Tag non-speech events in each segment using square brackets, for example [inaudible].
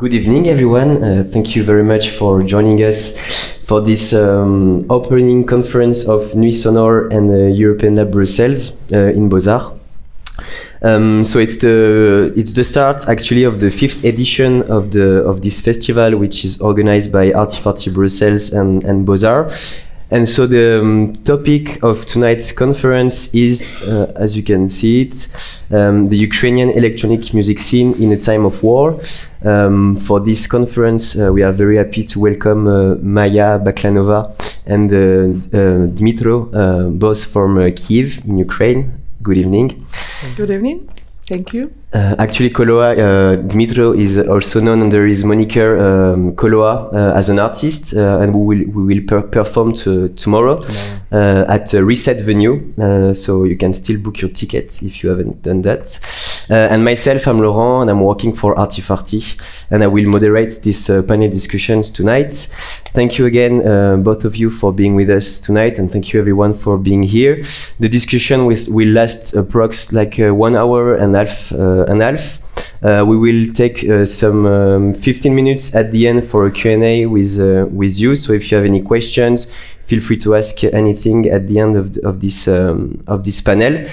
Good evening, everyone. Uh, thank you very much for joining us for this um, opening conference of Nuits Sonores and the European Lab Brussels uh, in Beaux-Arts. Um, so it's the it's the start actually of the fifth edition of the of this festival, which is organized by Arty Farty Brussels and and Beaux-Arts. And so the um, topic of tonight's conference is, uh, as you can see it, um, the Ukrainian electronic music scene in a time of war. Um, for this conference, uh, we are very happy to welcome uh, Maya Baklanova and uh, uh, Dmitro, uh, both from Kiev in Ukraine. Good evening. Good evening. Thank you. Uh, actually, Koloah, uh, Dmitro is also known under his moniker um, Koloah uh, as an artist, uh, and we will we will per perform to, tomorrow uh, at a Reset venue. Uh, so you can still book your ticket if you haven't done that. And myself, I'm Laurent, and I'm working for Arty Farty, and I will moderate this panel discussions tonight. Thank you again, both of you, for being with us tonight, and thank you everyone for being here. The discussion will, will last approx like one hour and a half and half. Uh, we will take uh, some um, 15 minutes at the end for a Q&A with, uh, with you. So if you have any questions, feel free to ask anything at the end of, of, this, um, of this panel.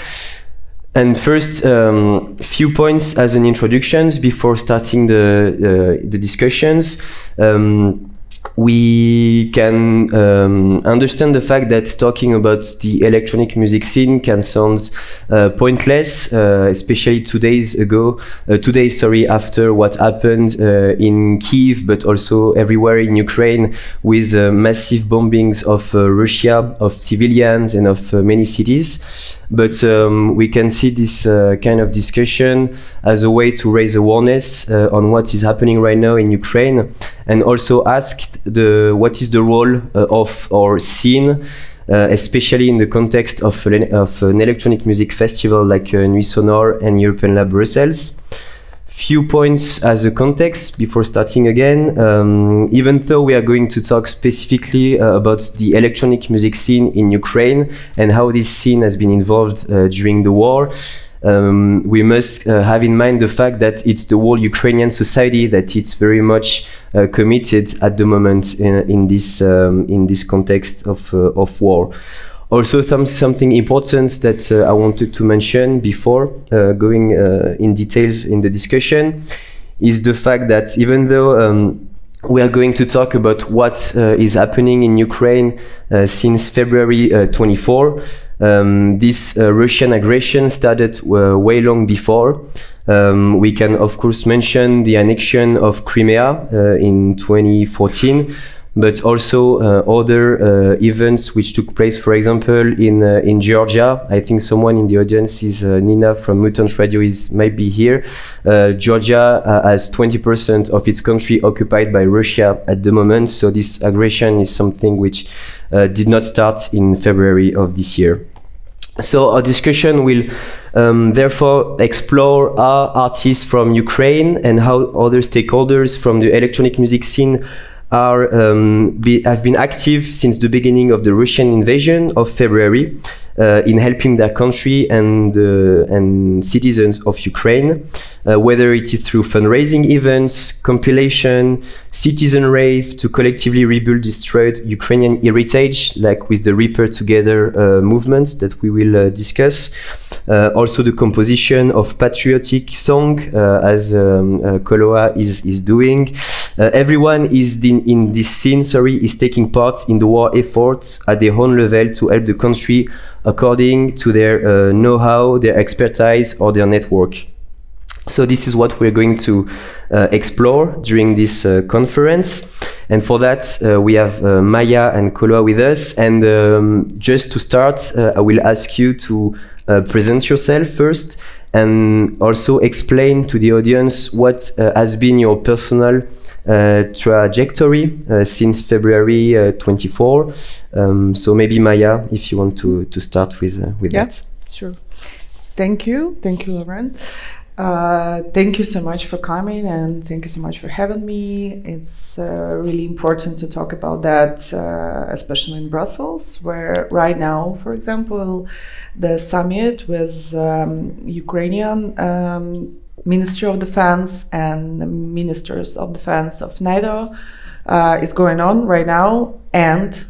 And first, um, few points as an introduction before starting the, the discussions. Um, we can um, understand the fact that talking about the electronic music scene can sound uh, pointless, uh, especially two days ago, uh, two days, sorry, after what happened uh, in Kiev, but also everywhere in Ukraine with uh, massive bombings of uh, Russia, of civilians, and of many cities. But um, we can see this kind of discussion as a way to raise awareness on what is happening right now in Ukraine, and also asked the what is the role uh, of our scene. Uh, especially in the context of, of an electronic music festival like uh, Nuits Sonores and European Lab Brussels few points as a context before starting again. Um, even though we are going to talk specifically uh, about the electronic music scene in Ukraine and how this scene has been involved uh, during the war, um, we must uh, have in mind the fact that it's the whole Ukrainian society that it's very much uh, committed at the moment in, in this um, in this context of uh, of war. Also, something important that uh, I wanted to mention before uh, going uh, in details in the discussion is the fact that even though um, we are going to talk about what uh, is happening in Ukraine uh, since February uh, 24. Um, this Russian aggression started way long before. Um, we can, of course, mention the annexion of Crimea in 2014 but also uh, other uh, events which took place, for example, in uh, in Georgia. I think someone in the audience is Nina from Mutant Radio is maybe here. Georgia has 20% of its country occupied by Russia at the moment, so this aggression is something which did not start in February of this year. So our discussion will um, therefore explore how artists from Ukraine and how other stakeholders from the electronic music scene are um, be, have been active since the beginning of the Russian invasion of February uh, in helping their country and uh, and citizens of Ukraine, uh, whether it is through fundraising events, compilation, citizen rave to collectively rebuild destroyed Ukrainian heritage, like with the Repair Together uh, movement that we will uh, discuss. Uh, also, the composition of patriotic song, as um, Koloah is is doing. Everyone is in, in this scene. Sorry, is taking part in the war efforts at their own level to help the country according to their uh, know-how, their expertise, or their network. So this is what we're going to uh, explore during this uh, conference. And for that, uh, we have uh, Maya and Koloah with us. And um, just to start, uh, I will ask you to uh, present yourself first and also explain to the audience what has been your personal uh, trajectory uh, since February uh, 24. Um, so maybe Maya, if you want to, to start with, with yeah, that. Sure. Thank you. Thank you, Lauren. Uh, thank you so much for coming and thank you so much for having me. It's uh, really important to talk about that, uh, especially in Brussels, where right now, for example, the summit with um, Ukrainian um, Ministry of Defense and ministers of defense of NATO uh, is going on right now. And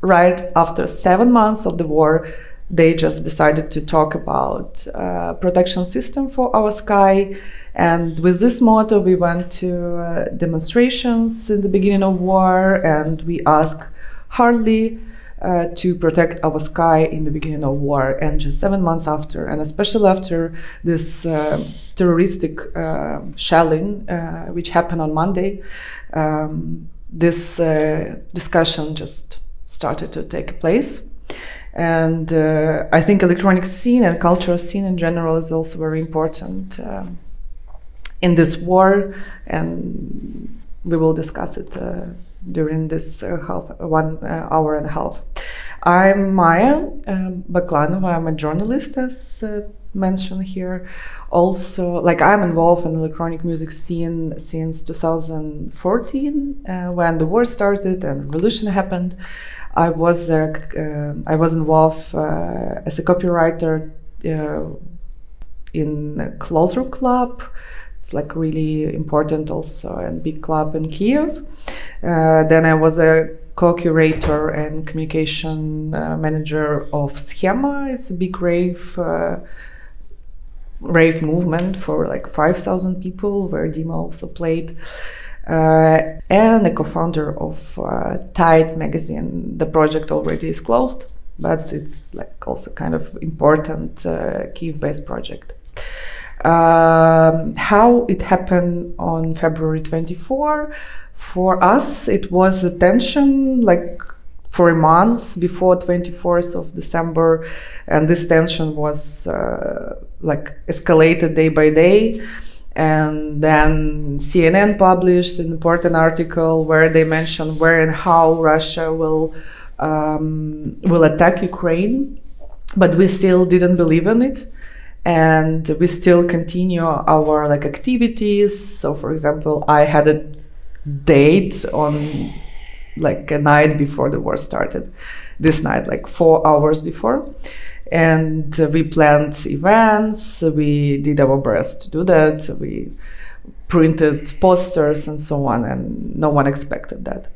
right after seven months of the war, they just decided to talk about uh, protection system for our sky. And with this motto, we went to uh, demonstrations in the beginning of war, and we asked hardly uh, to protect our sky in the beginning of war. And just seven months after, and especially after this uh, terroristic uh, shelling, uh, which happened on Monday, um, this uh, discussion just started to take place. And uh, I think electronic scene and cultural scene in general is also very important um, in this war, and we will discuss it during this uh, half one uh, hour and a half. I'm Maya um, Baklanova. I'm a journalist, as uh, mentioned here. Also, like I'm involved in electronic music scene since 2014, uh, when the war started and revolution happened. I was uh, I was involved uh, as a copywriter in a Closer Club it's like really important also and big club in Kiev. Uh, then I was a co-curator and communication uh, manager of Cxema. It's a big rave uh, rave movement for like 5,000 people where Dima also played. Uh, and a co-founder of uh, Tide magazine. The project already is closed, but it's like also kind of important uh, Kiev-based project. Um, how it happened on February 24, for us, it was a tension like for a month before 24th of December, and this tension was uh, like escalated day by day. And then CNN published an important article where they mentioned where and how Russia will um, will attack Ukraine, but we still didn't believe in it. And we still continue our like activities. So for example i had a date on like a night before the war started. This night like four hours before and we planned events we did our best to do that we printed posters and so on and no one expected that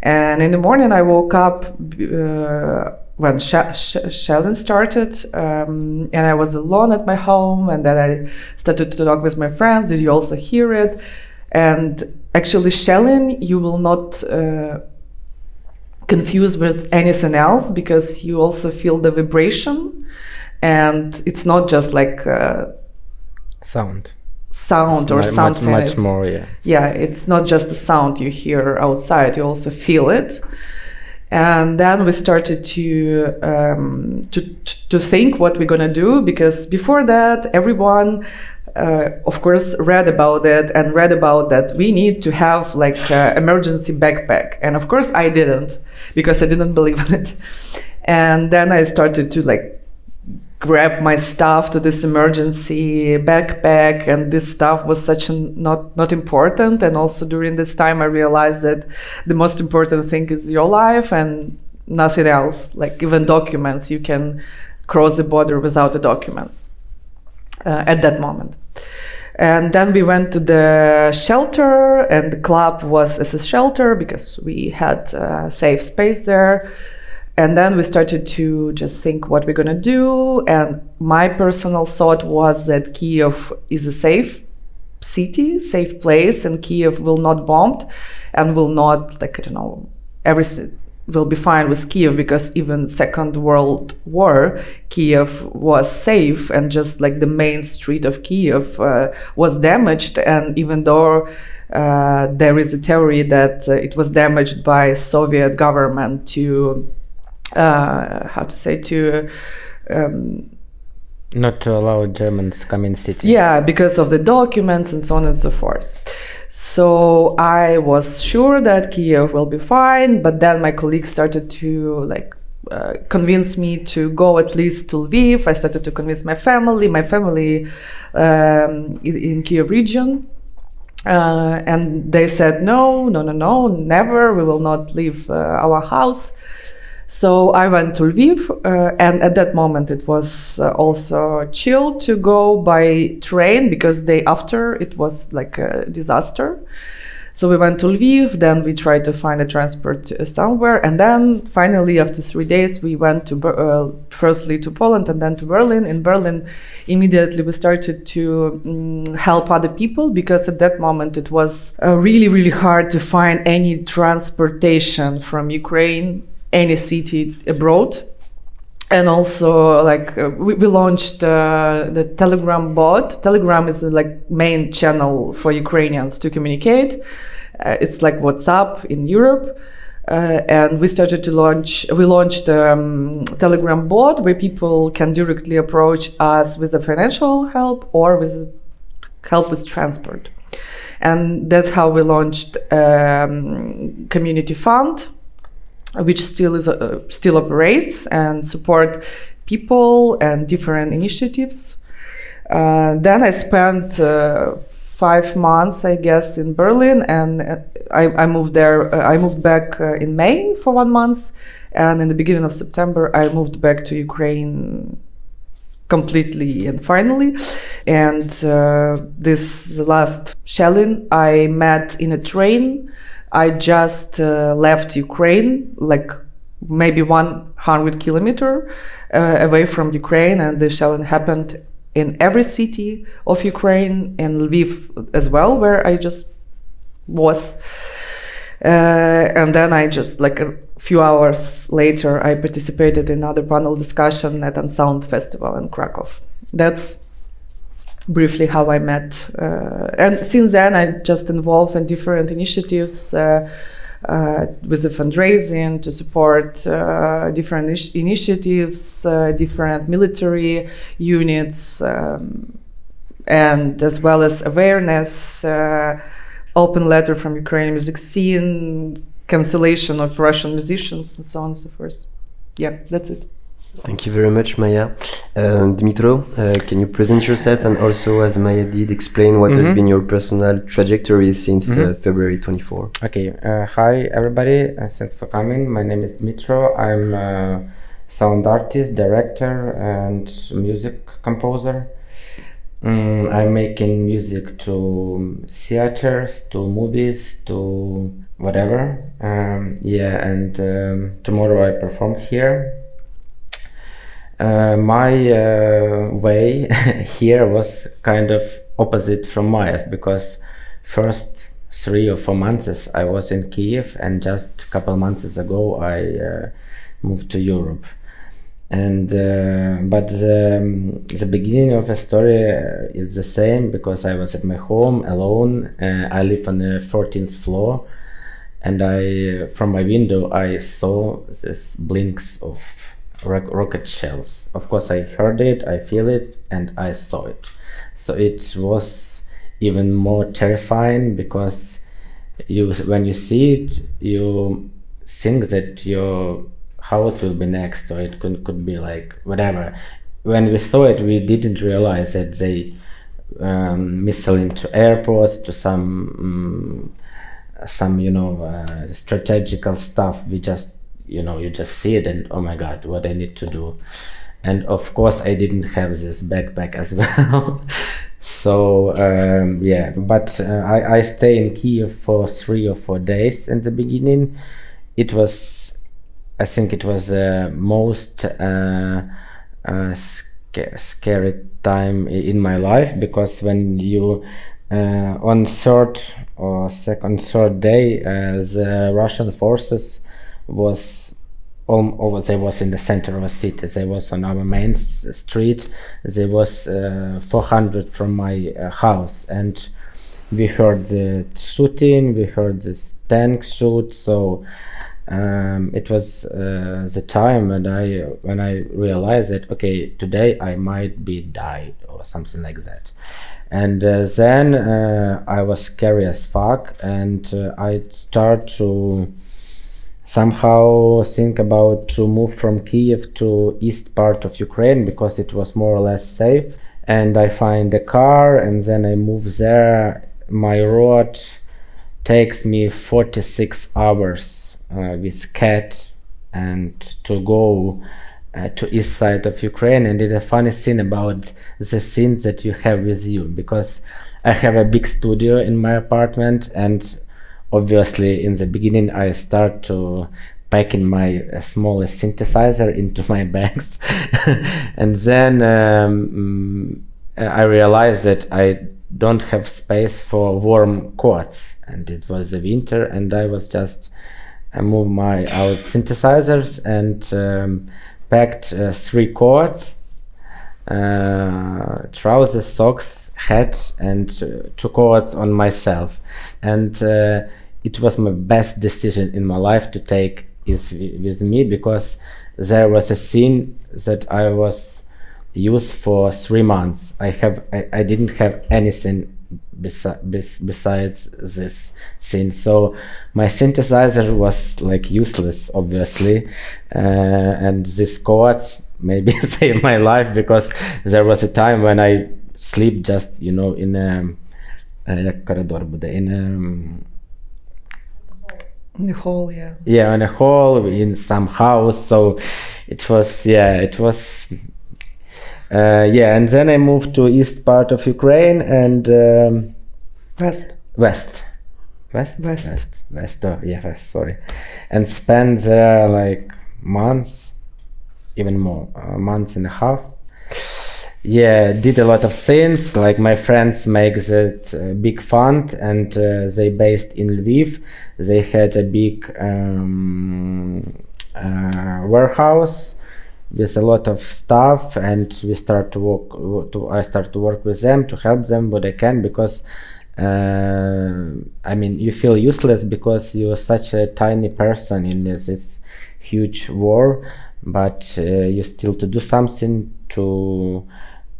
and in the morning i woke up uh, when sh- sh- shelling started, um, and I was alone at my home, and then I started to talk with my friends. Did you also hear it? And actually, shelling, you will not uh, confuse with anything else because you also feel the vibration, and it's not just like uh, sound sound or much, something. Much, much more, yeah. Yeah, it's not just the sound you hear outside; you also feel it and then we started to um, to to think what we're gonna do because before that everyone uh, of course read about it and read about that we need to have like emergency backpack. And of course i didn't because i didn't believe in it. And then i started to like grab my stuff to this emergency backpack and this stuff was such not not important. And also during this time i realized that the most important thing is your life and nothing else. Like even documents you can cross the border without the documents. uh, at that moment. And then we went to the shelter and the club was as a shelter because we had uh, safe space there. And then we started to just think what we're going to do and my personal thought was that kiev is a safe city safe place and kiev will not bombed and will not like i don't know everything will be fine with kiev because even second world war kiev was safe and just like the main street of kiev uh, was damaged and even though uh, there is a theory that uh, it was damaged by soviet government to uh, how to say to um, not to allow Germans come in city. Yeah, because of the documents and so on and so forth. So I was sure that Kiev will be fine, but then my colleagues started to like uh, convince me to go at least to Lviv. I started to convince my family, my family um, in Kiev region. Uh, and they said, no, no, no, no, never. We will not leave uh, our house. So I went to Lviv, uh, and at that moment it was uh, also chill to go by train because day after it was like a disaster. So we went to Lviv, then we tried to find a transport uh, somewhere, and then finally, after three days, we went to uh, firstly to Poland and then to Berlin. In Berlin, immediately we started to mm, help other people because at that moment it was uh, really, really hard to find any transportation from Ukraine, any city abroad. And also like uh, we, we launched uh, the telegram bot. Telegram is uh, like main channel for ukrainians to communicate. Uh, it's like whatsapp in europe. Uh, and we started to launch we launched um, telegram bot where people can directly approach us with the financial help or with help with transport. And that's how we launched um, community fund which still is uh, still operates and support people and different initiatives. Uh, then I spent uh, five months, I guess, in Berlin, and uh, I, I moved there. Uh, I moved back uh, in May for one month, and in the beginning of September, I moved back to Ukraine completely and finally. And this last shelling I met in a train I just uh, left Ukraine, like maybe 100 kilometer uh, away from Ukraine, and the shelling happened in every city of Ukraine, and Lviv as well, where I just was. Uh, and then I just like a few hours later, I participated in another panel discussion at Unsound Festival in Krakow. That's briefly how I met. Uh, and since then, I just involved in different initiatives. Uh, uh, with the fundraising to support uh, different initiatives, uh, different military units, um, and as well as awareness, uh, open letter from Ukrainian music scene, cancellation of Russian musicians, and so on and so forth. Yeah, that's it. Thank you very much, Maya. Uh, Dimitro, uh, can you present yourself and also, as Maya did, explain what mm -hmm. has mm-hmm. been your personal trajectory since mm -hmm. uh, mm-hmm. February 24? Okay. Uh, hi, everybody. Uh, thanks for coming. My name is Dimitro. I'm a sound artist, director, and music composer. Mm, I'm making music to theaters, to movies, to whatever. Um, yeah, and um, tomorrow I perform here uh, my uh, way [laughs] here was kind of opposite from Maya's because first three or four months I was in Kiev and just a couple months ago I uh, moved to Europe. And uh, but the, um, the beginning of the story uh, is the same because I was at my home alone uh, I live on the 14th floor and I from my window I saw this blinks of rocket shells. Of course, I heard it, I feel it, and I saw it. So it was even more terrifying because you, when you see it, you think that your house will be next, or it could could be like whatever. When we saw it, we didn't realize that they um, missile into airports to some um, some you know uh, strategical stuff. We just you know you just see it and oh my god what i need to do. And of course i didn't have this backpack as [laughs] well. So um, yeah but uh, I, I stay in kiev for three or four days in the beginning. It was i think it was the most uh, uh, sc- scary time in my life because when you uh, on third or second third day uh, the russian forces was over they was in the center of a city. They was on our main street. They was uh, 400 from my uh, house. And we heard the shooting we heard this tank shoot. So um, it was uh, the time when I when I realized that okay today I might be died or something like that. And uh, then uh, I was scary as fuck. And uh, I start to somehow think about to move from Kiev to east part of Ukraine because it was more or less safe. And I find a car and then I move there. My road takes me 46 hours uh, with cat and to go uh, to east side of Ukraine and did a funny thing about the scenes that you have with you because I have a big studio in my apartment and obviously in the beginning I start to packing my uh, smallest synthesizer into [laughs] my bags [laughs] and then um, mm, I realized that I don't have space for warm quads and it was the winter and I was just I moved my out synthesizers and um, packed uh, three cords, uh, trousers, socks, hat, and uh, two cords on myself. And uh, it was my best decision in my life to take is with me because there was a scene that I was used for three months. I have I, I didn't have anything besi- besides this scene. So my synthesizer was like useless, obviously, uh, and these chords maybe [laughs] saved my life because there was a time when I sleep just you know in a, in a corridor, but in a in the hall, yeah. yeah in a hall in some house so it was yeah it was uh, yeah, and then I moved to east part of Ukraine and um, west, west, west, west, west, west. Oh, yeah, west. Sorry, and spent there like months, even more, uh, months and a half. Yeah, did a lot of things. Like my friends make that uh, big fund, and uh, they based in Lviv. They had a big um, uh, warehouse with a lot of stuff and we start to work to i start to work with them to help them what i can because uh, i mean you feel useless because you're such a tiny person in this, this huge war but uh, you still to do something to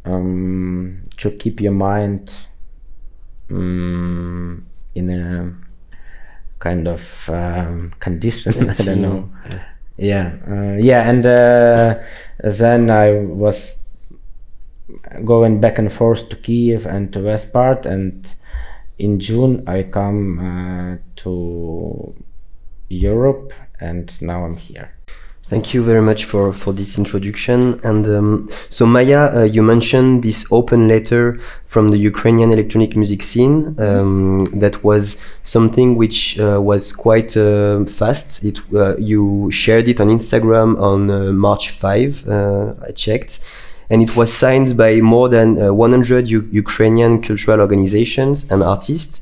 um, to keep your mind um, in a kind of um, condition [laughs] i don't know. Yeah yeah uh, yeah and uh, then i was going back and forth to kiev and to west part and in june i come uh, to europe and now i'm here Thank you very much for, for this introduction. And um, so, Maya, uh, you mentioned this open letter from the Ukrainian electronic music scene. Um, that was something which uh, was quite uh, fast. It uh, you shared it on Instagram on uh, March 5. Uh, I checked. And it was signed by more than 100 U Ukrainian cultural organizations and artists.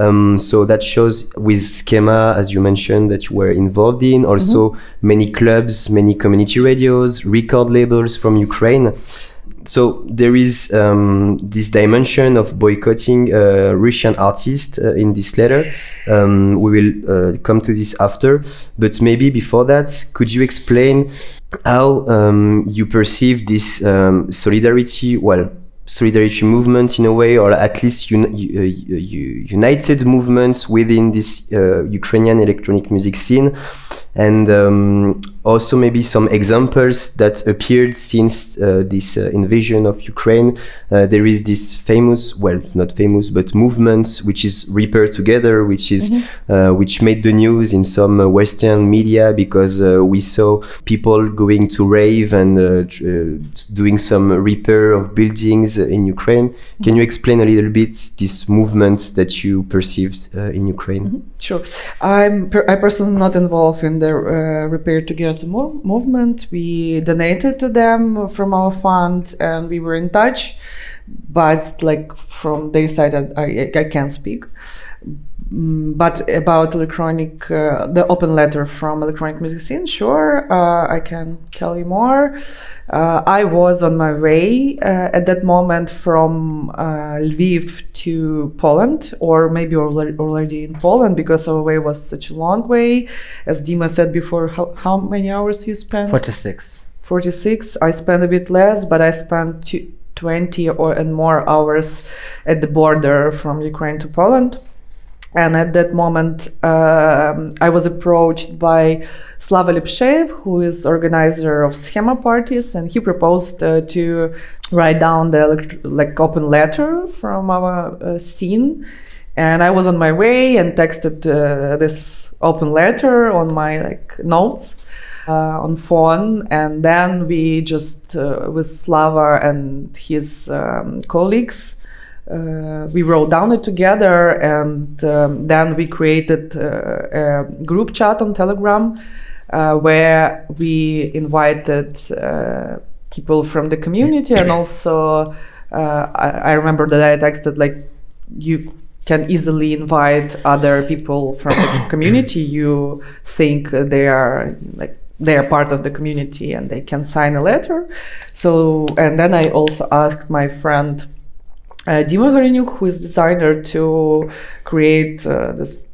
Um, so that shows with Cxema, as you mentioned, that you were involved in, also mm-hmm. many clubs, many community radios, record labels from Ukraine. So there is um, this dimension of boycotting uh, Russian artists uh, in this letter. Um, we will uh, come to this after, but maybe before that, could you explain how um, you perceive this um, solidarity? Well, solidarity movement in a way, or at least un uh, united movements within this uh, Ukrainian electronic music scene, and um, also maybe some examples that appeared since uh, this uh, invasion of Ukraine. Uh, there is this famous, well, not famous, but movement which is Repair Together, which is mm -hmm. which made the news in some Western media because we saw people going to rave and doing some repair of buildings in Ukraine. Mm -hmm. Can you explain a little bit this movement that you perceived in Ukraine? Mm -hmm. Sure, I'm per I personally not involved in the uh, Repair Together more movement. We donated to them from our fund, and we were in touch. But like from their side, I, I, I can't speak. Mm, but about electronic, uh, the open letter from electronic music scene, sure, uh, I can tell you more. Uh, I was on my way uh, at that moment from uh, Lviv to Poland, or maybe already in Poland because our way was such a long way. As Dima said before, how, how many hours you spent? 46. 46. I spent a bit less, but I spent two, 20 or and more hours at the border from Ukraine to Poland and at that moment, um, I was approached by Slava Lepsheev, who is organizer of Cxema parties, and he proposed uh, to write down the like open letter from our uh, scene. And I was on my way and texted uh, this open letter on my like notes. uh, on phone, and then we just uh, with Slava and his um, colleagues. Uh, we wrote down it together and um, then we created uh, a group chat on telegram uh, where we invited uh, people from the community and also uh, I, I remember that I texted like you can easily invite other people from the [coughs] community. You think they are like they are part of the community and they can sign a letter. So and then i also asked my friend uh, Dima Horenyuk, who is designer, to create uh, this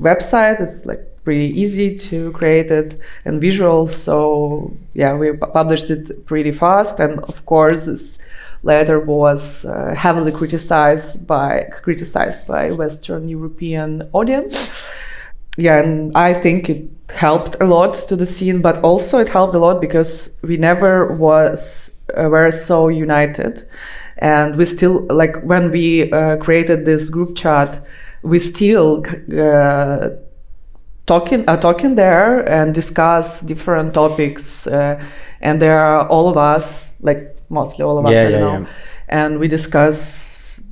website. It's like pretty easy to create it and visual. So yeah, we pu- published it pretty fast, and of course this letter was uh, heavily criticized by criticized by Western European audience. Yeah, and I think it helped a lot to the scene, but also it helped a lot because we never was uh, were so united, and we still like when we uh, created this group chat, we still uh, talking uh, talking there and discuss different topics uh, and there are all of us like mostly all of us Yeah, I yeah, don't know. and we discuss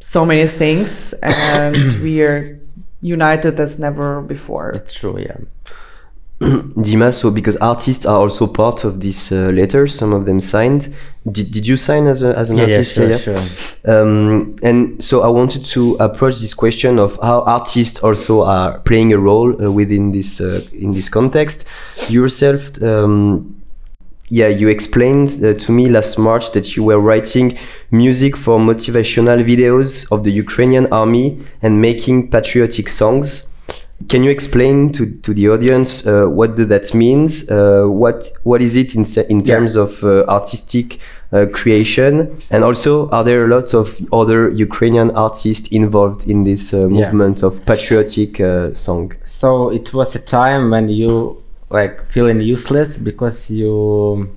so many things and [coughs] we are united as never before. It's true, yeah. [clears throat] Dima, so because artists are also part of this uh, letter, some of them signed. Did, did you sign as, a, as an Yeah, yeah, artist? sure, sure. Um, and so I wanted to approach this question of how artists also are playing a role uh, within this uh, in this context. Yourself, um, yeah, you explained uh, to me last March that you were writing music for motivational videos of the Ukrainian army and making patriotic songs. Can you explain to, to the audience uh, what do that means? Uh, what what is it in in Yeah. terms of uh, artistic uh, creation? And also, are there lots of other Ukrainian artists involved in this uh, Yeah. movement of patriotic uh, song? So it was a time when you like feeling useless because you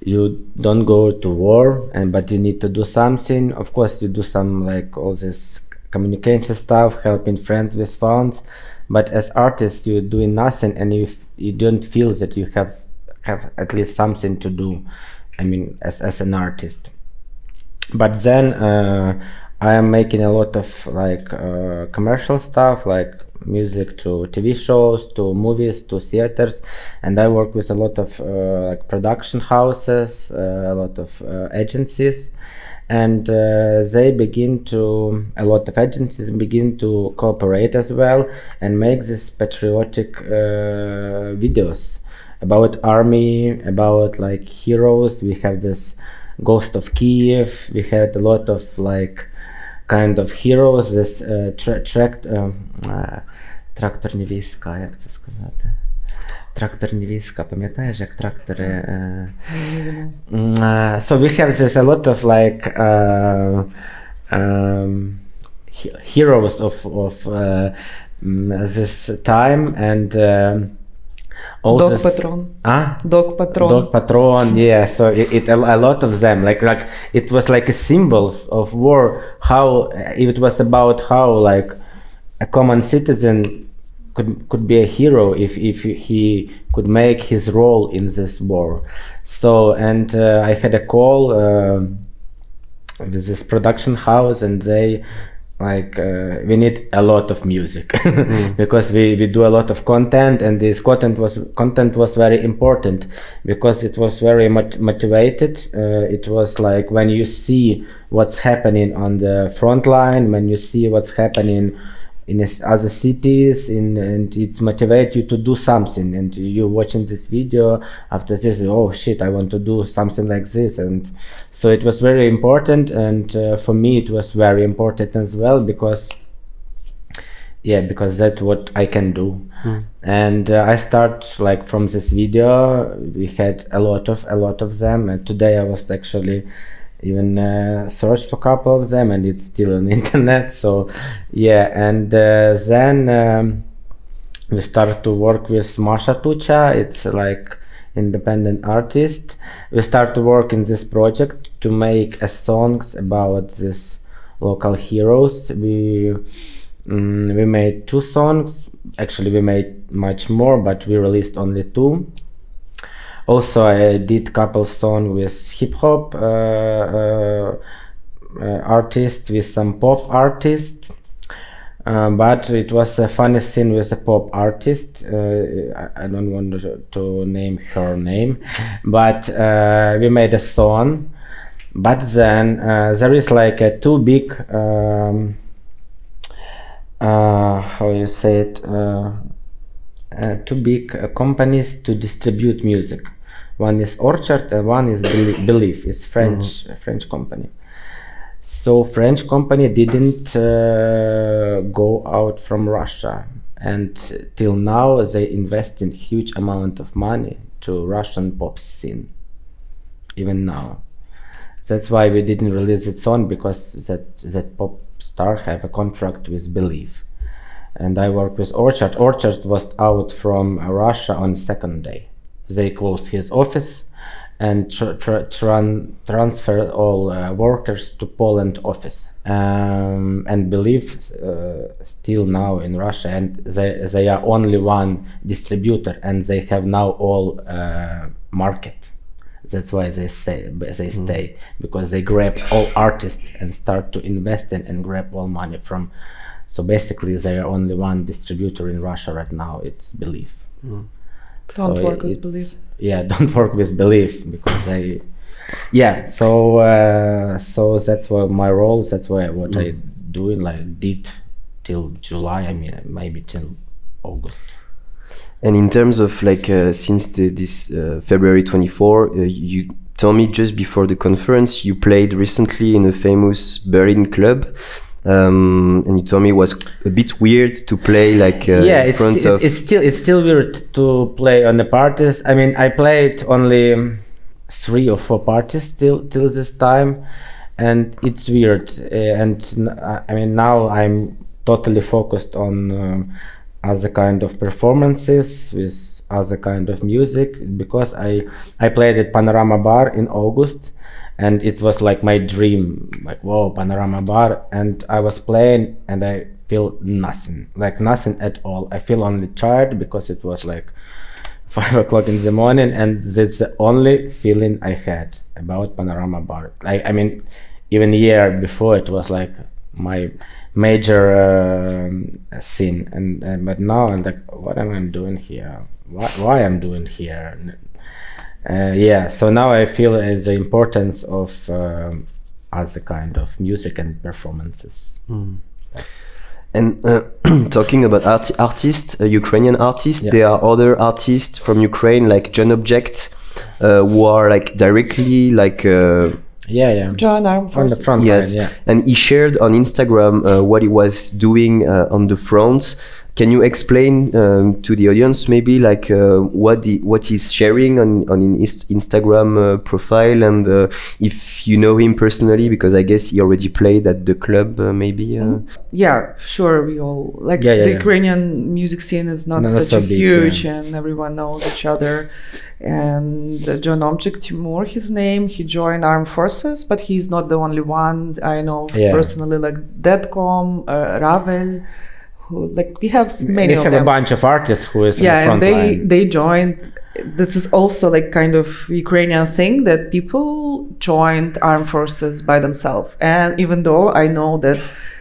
you don't go to war and but you need to do something. Of course, you do some like all this communication stuff, helping friends with funds. But as artists, you're doing nothing, and you you don't feel that you have have at least something to do. I mean, as as an artist but then uh, I am making a lot of like uh, commercial stuff, like music to TV shows, to movies, to theaters, and I work with a lot of uh, like production houses, uh, a lot of uh, agencies, and uh, they begin to a lot of agencies begin to cooperate as well and make these patriotic uh, videos about army, about like heroes. We have this Ghost of Kiev. We had a lot of like kind of heroes. This uh, tra- tract, um, uh, тракторні війська, як це сказати? Э, э, so we have this a lot of like... Uh, um, heroes of, of uh, this time and... All Dog Patron. Ah, Dog Patron. Dog Patron. Yeah. So it, it, a, lot of them like like it was like a symbol of war. How it was about how like a common citizen could could be a hero if if he could make his role in this war. So and uh, I had a call uh, with this production house, and they like uh, we need a lot of music. [laughs] Because we, we do a lot of content and this content was content was very important because it was very mot- motivated. Uh, it was like when you see what's happening on the front line when you see what's happening in other cities in, and it's motivate you to do something. And you're watching this video after this oh shit i want to do something like this. And so it was very important. And uh, for me it was very important as well because yeah because that's what i can do. And uh, i start like from this video. We had a lot of a lot of them. And today i was actually even uh, searched for a couple of them and it's still on [laughs] internet so yeah and uh, then um, we started to work with Masha Tucha. It's like independent artist. We start to work in this project to make a songs about this local heroes. We mm, we made two songs. Actually, we made much more, but we released only two. Also, I did couple song with hip hop uh, uh, uh, artist, with some pop artist. Um, but it was a funny scene with a pop artist. Uh, I, I don't want to, to name her name, [laughs] but uh, we made a song. But then uh, there is like a too big, um, how you say it, two big companies to distribute music. One is Orchard and one is Belie- Believe. It's French a French company. So French company didn't uh, go out from Russia, and till now they invest in huge amount of money to Russian pop scene. Even now, that's why we didn't release it song because that that pop star have a contract with Believe, and I work with Orchard. Orchard was out from uh, Russia on second day. They closed his office and tr- tr- tran- transfer all uh, workers to Poland office. Um, and believe uh, still now in Russia and they, they are only one distributor and they have now all uh, market. That's why they say they stay because they grab all artists and start to invest in and grab all money from. So basically they are only one distributor in Russia right now it's believe Don't So work with belief. yeah [laughs] don't work with belief because I. yeah so uh, so that's what my role that's why what i doing like did till july i mean maybe till august And in terms of like uh, since the, this uh, February 24, uh, you told me just before the conference you played recently in a famous Berlin club, um, and you told me it was a bit weird to play like uh, yeah in it's, front of. it's still it's still weird to play on the parties i mean i played only three or four parties till till this time and it's weird uh, and I mean now i'm totally focused on um, other kind of performances with other kind of music because i i played at panorama bar in august and it was like my dream like whoa panorama bar. And i was playing and i feel nothing like nothing at all. I feel only tired because it was like [laughs] five o'clock in the morning and that's the only feeling i had about panorama bar. I, I mean even year before it was like my major um, scene and uh, but now i'm like what am i doing here why, why i'm doing here uh, yeah so now i feel uh, the importance of um, other kind of music and performances And uh, [clears throat] talking about art- artists, uh, Ukrainian artists, Yeah. there are other artists from Ukraine like John Object, uh, who are like directly like. Yeah yeah John Armed on the Forces. front yes, line, yeah and he shared on Instagram uh, what he was doing uh, on the front. Can you explain um, to the audience maybe like uh, what the, what he's sharing on on his Instagram uh, profile and uh, if you know him personally because I guess he already played at the club uh, maybe. Uh, Yeah, sure. We all like Yeah, yeah, the yeah. Ukrainian music scene is not not such so a big, huge, yeah. and everyone knows each other. And uh, John Object Timur, his name, he joined armed forces, but he's not the only one. I know Yeah. personally, like Deadcom, uh, Ravel, who like we have many we have them. a bunch of artists who is yeah front and they line. they joined this is also like kind of ukrainian thing that people joined armed forces by themselves. And even though i know that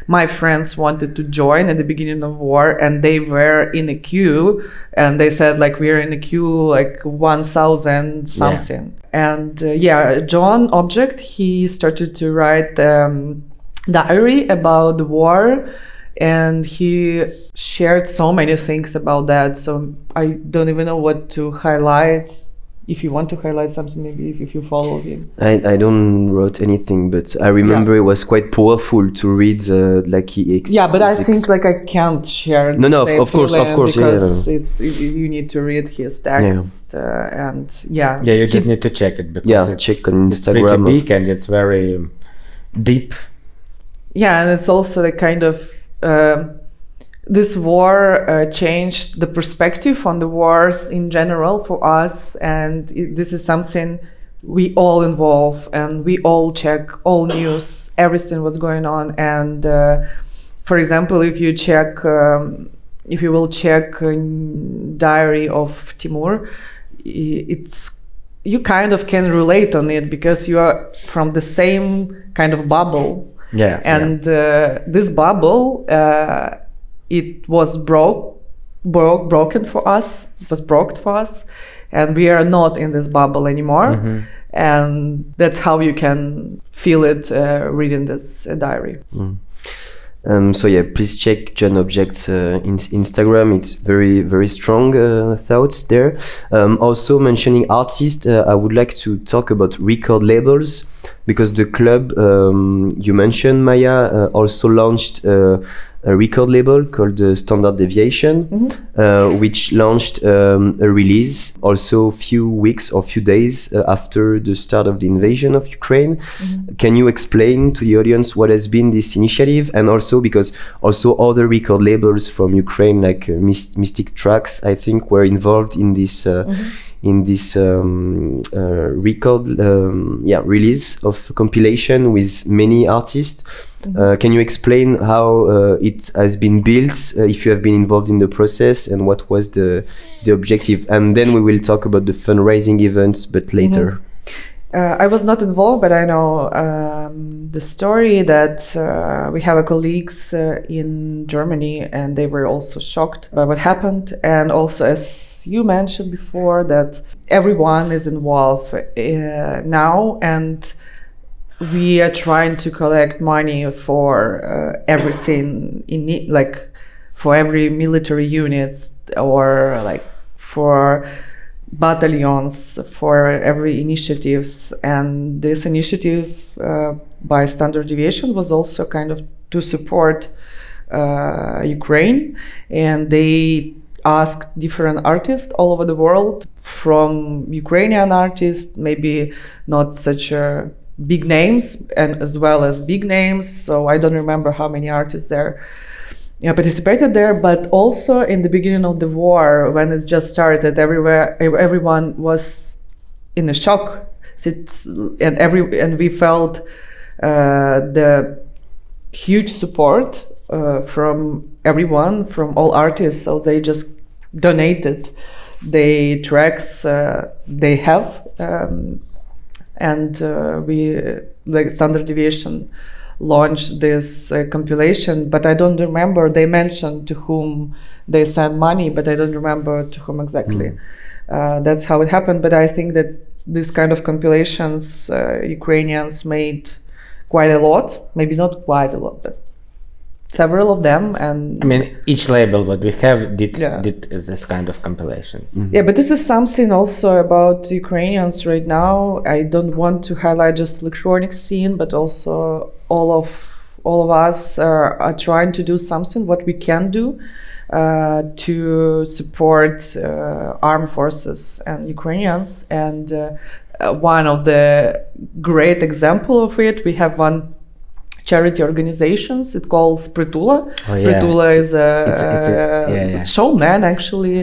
my friends wanted to join at the beginning of war and they were in a queue and they said like we're in a queue like 1000 something. And uh, yeah john object he started to write um, diary about the war and he shared so many things about that. So i don't even know what to highlight. If you want to highlight something maybe if, if you follow him. I, I don't wrote anything, but I remember it was quite powerful to read. Uh, like he ex- yeah but i ex- think like i can't share No, no, of- same of course, of feeling course, yeah, because it's it, you need to read his text uh, and yeah. Yeah you he- just need to check it because Yeah, it's, check on it's pretty big and it's very deep. Yeah and it's also the kind of this war uh, changed the perspective on the wars in general for us and it, this is something we all involve and we all check all news everything what's going on and uh, for example if you check um, if you will check diary of timur it's you kind of can relate on it because you are from the same kind of bubble. Yeah. And uh, this bubble, uh, it was broke, broke, broken for us. It was broke for us, and we are not in this bubble anymore. Mm-hmm. And that's how you can feel it uh, reading this uh, diary. Um, so yeah, please check John Object's uh, in Instagram. It's very very strong uh, thoughts there. Um, also mentioning artists, uh, I would like to talk about record labels because the club um, you mentioned, Maya, uh, also launched uh, a record label called uh, Standard Deviation, uh, which launched um, a release also a few weeks or few days uh, after the start of the invasion of Ukraine. Can you explain to the audience what has been this initiative, and also because also other record labels from Ukraine like uh, Mys- Mystic Tracks, I think, were involved in this. Uh, In this um, uh, record, um, yeah, release of compilation with many artists, uh, can you explain how uh, it has been built, uh, if you have been involved in the process, and what was the the objective? And then we will talk about the fundraising events, but later. Uh, I was not involved, but I know um, the story that uh, we have a colleagues uh, in Germany, and they were also shocked by what happened. And also, as you mentioned before, that everyone is involved uh, now, and we are trying to collect money for uh, everything in need, like for every military units or like for battalions for every initiatives. And this initiative uh, by standard deviation was also kind of to support uh, ukraine. And they asked different artists all over the world from ukrainian artists maybe not such a big names and as well as big names. So i don't remember how many artists there yeah, participated there, but also in the beginning of the war, when it just started, everywhere everyone was in a shock, and every and we felt uh, the huge support uh, from everyone, from all artists. So they just donated the tracks uh, they have, um, and uh, we like standard deviation launched this uh, compilation but i don't remember they mentioned to whom they sent money but i don't remember to whom exactly. Uh, that's how it happened but i think that this kind of compilations uh, ukrainians made quite a lot maybe not quite a lot but several of them and I mean, each label what we have did Yeah. did this kind of compilations. Yeah, but this is something also about Ukrainians right now. I don't want to highlight just electronic scene, but also all of all of us are, are trying to do something what we can do uh, to support uh, armed forces and Ukrainians. And uh, uh, one of the great example of it, we have one charity organizations. It calls Pritula. Oh, yeah. Pritula is a, It's it's a- yeah, yeah. showman actually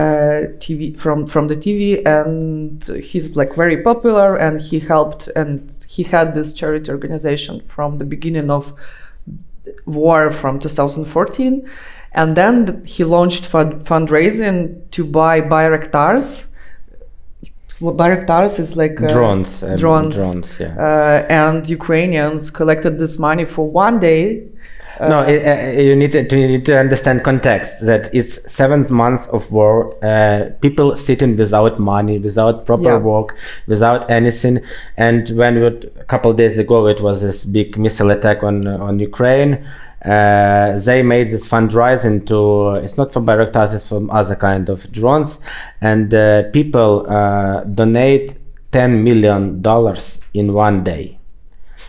uh, TV from from the TV, and he's like very popular, and he helped, and he had this charity organization from the beginning of war from 2014, and then he launched fund- fundraising to buy Bayraktars. Well, Bayraktars is like uh, drones. um, drones. Drones. Yeah. uh, and Ukrainians collected this money for one day. no, it, uh, you need to, you need to understand context that it's seventh month of war. Uh, people sitting without money, without proper Yeah. work, without anything. And when we, a couple days ago, it was this big missile attack on on Ukraine. Uh, they made this fundraising to it's not for Bayraktars, it's from other kind of drones, and uh, people uh, donate ten million dollars in one day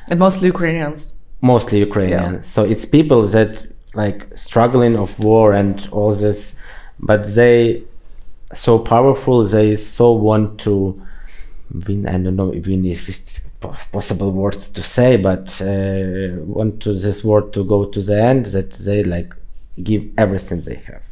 and mostly Ukrainians. mostly Ukrainian. So it's people that like struggling of war and all this, but they so powerful. They so want to win. I don't know even if it's possible words to say, but uh, want to this word to go to the end that they like give everything they have,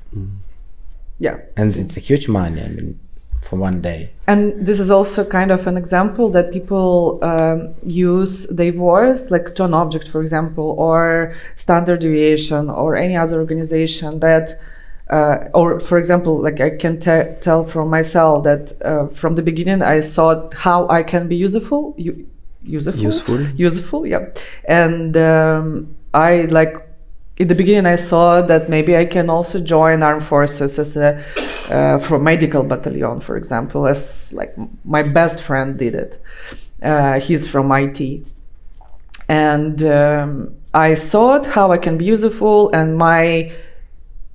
Yeah. and it's a huge money. I mean, for one day. And this is also kind of an example that people um, use their voice, like John Object, for example, or Standard Deviation, or any other organization that uh, or for example, like I can te- tell from myself that uh, from the beginning I thought how I can be useful, u- useful, Useful. useful, yeah. And um, I like in the beginning I saw that maybe I can also join armed forces as a uh, for medical battalion, for example, as like my best friend did it. Uh, he's from IT, and um, I thought how I can be useful and my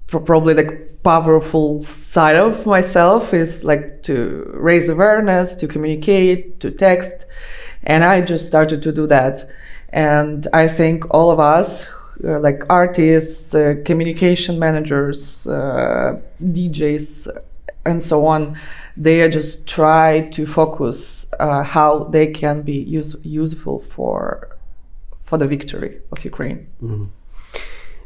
probably like powerful side of myself is like to raise awareness to communicate to text and i just started to do that. And i think all of us uh, like artists uh, communication managers uh, djs and so on they just try to focus uh, how they can be use- useful for for the victory of ukraine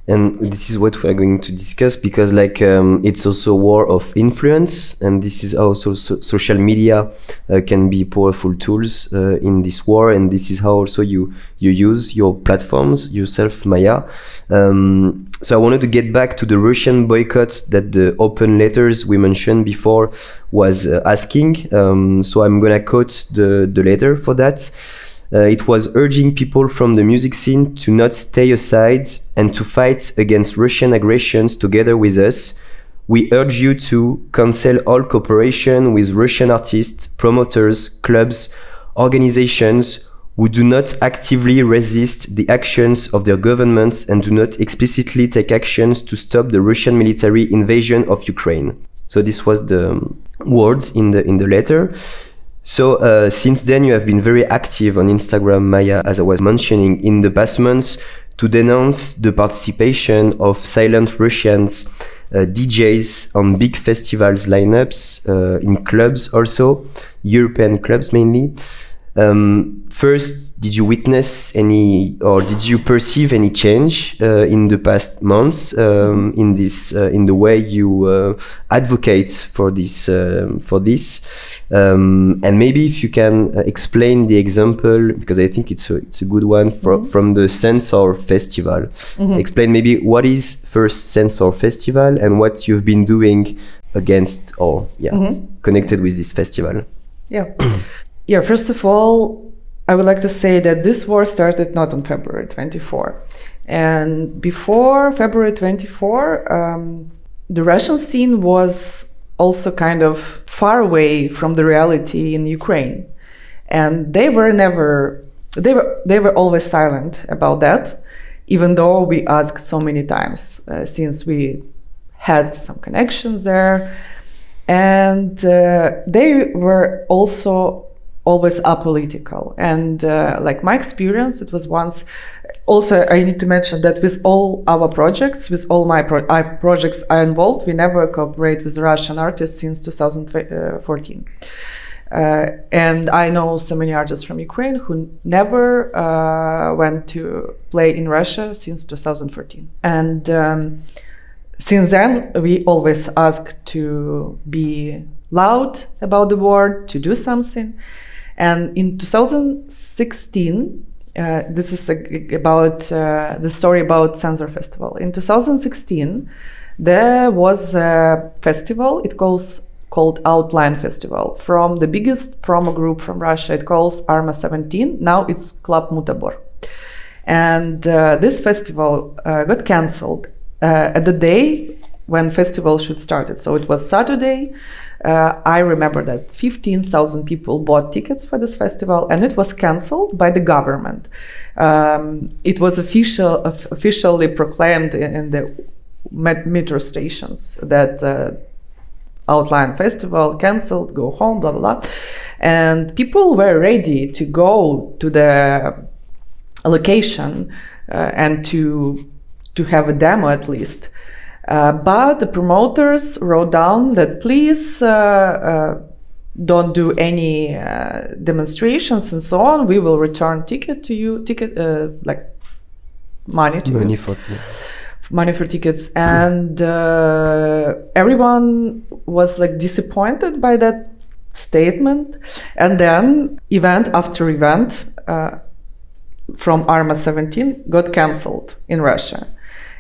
and this is what we are going to discuss because like um, it's also war of influence. And this is also so- social media uh, can be powerful tools uh, in this war. And this is how also you you use your platforms yourself maya. Um, so i wanted to get back to the russian boycott that the open letters we mentioned before was uh, asking. Um, so i'm gonna quote the, the letter for that uh, it was urging people from the music scene to not stay aside and to fight against Russian aggressions together with us. We urge you to cancel all cooperation with Russian artists, promoters, clubs, organizations who do not actively resist the actions of their governments and do not explicitly take actions to stop the Russian military invasion of Ukraine. So this was the um, words in the in the letter. So uh, since then, you have been very active on Instagram, Maya, as I was mentioning in the past months, to denounce the participation of silent Russians, uh, DJs on big festivals lineups, uh, in clubs also, European clubs mainly. Um, first, did you witness any, or did you perceive any change uh, in the past months um, in this, uh, in the way you uh, advocate for this, um for this? Um, and maybe if you can uh, explain the example, because I think it's a, it's a good one for, from the Sensor Festival. Explain maybe what is first Sensor Festival and what you've been doing against or yeah connected with this festival. Yeah. Yeah, first of all, I would like to say that this war started not on February 24. And before February 24, um, the Russian scene was also kind of far away from the reality in Ukraine. And they were never, they were, they were always silent about that, even though we asked so many times uh, since we had some connections there. And uh, they were also always apolitical. And uh, like my experience, it was once. Also, I need to mention that with all our projects, with all my pro- projects I involved, we never cooperate with Russian artists since 2014. Uh, and I know so many artists from Ukraine who never uh, went to play in Russia since 2014. And um, since then, we always ask to be loud about the war, to do something. And in 2016, uh, this is a, about uh, the story about Sensor Festival. In 2016, there was a festival. It calls called Outline Festival from the biggest promo group from Russia. It calls Arma 17. Now it's Club Mutabor. And uh, this festival uh, got cancelled uh, at the day when festival should start. So it was Saturday. Uh, I remember that 15,000 people bought tickets for this festival, and it was cancelled by the government. Um, it was official, of- officially proclaimed in, in the metro stations that uh, outline festival cancelled, go home, blah blah blah, and people were ready to go to the location uh, and to to have a demo at least. Uh, but the promoters wrote down that please uh, uh, don't do any uh, demonstrations and so on. We will return ticket to you, ticket uh, like money to Money you, for money for tickets, and uh, everyone was like disappointed by that statement. And then event after event uh, from Arma 17 got cancelled in Russia.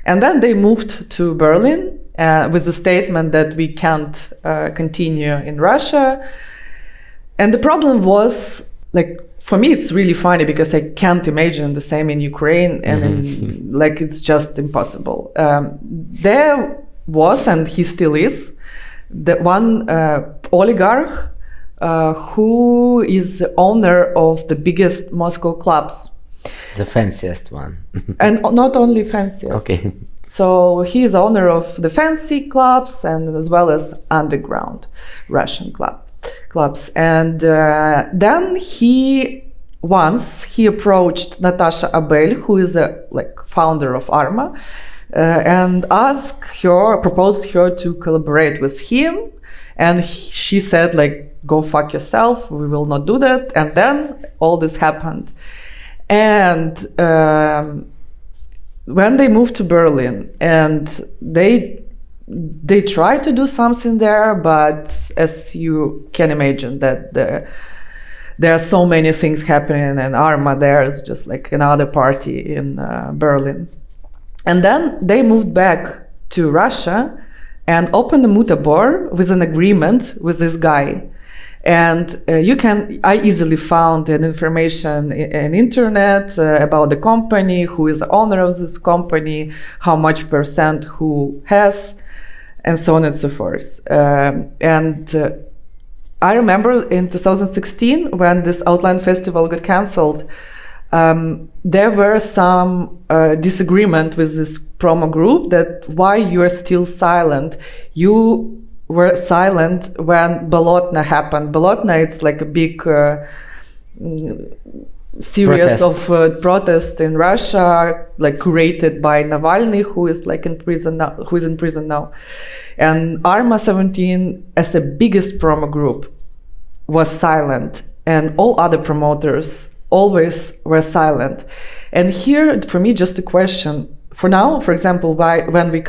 And then they moved to Berlin uh, with the statement that we can't uh, continue in Russia. And the problem was like for me it's really funny because I can't imagine the same in Ukraine and in, [laughs] like it's just impossible. Um, there was and he still is the one uh, oligarch uh, who is the owner of the biggest Moscow clubs The fanciest one. [laughs] and not only fanciest. okay. So he is owner of the fancy clubs and as well as underground Russian club clubs. And uh, then he once he approached Natasha Abel, who is a like founder of Arma, uh, and asked her, proposed her to collaborate with him. And he, she said like, "Go fuck yourself. We will not do that." And then all this happened. And um, when they moved to Berlin and they they tried to do something there, but as you can imagine that the there are so many things happening and Arma there is just like another party in uh, Berlin. And then they moved back to Russia and opened a mutabor with an agreement with this guy and uh, you can i easily found an information in, internet uh, about the company who is the owner of this company how much percent who has and so on and so forth. Um, and uh, i remember in 2016 when this outline festival got cancelled um, there were some uh, disagreement with this promo group that why you are still silent. You were silent when Bolotna happened. Bolotna, it's like a big uh, series Protest. of uh, protests in Russia, like curated by Navalny, who is like in prison now, who is in prison now. And Arma 17, as the biggest promo group, was silent, and all other promoters always were silent. And here, for me, just a question. For now, for example, why when we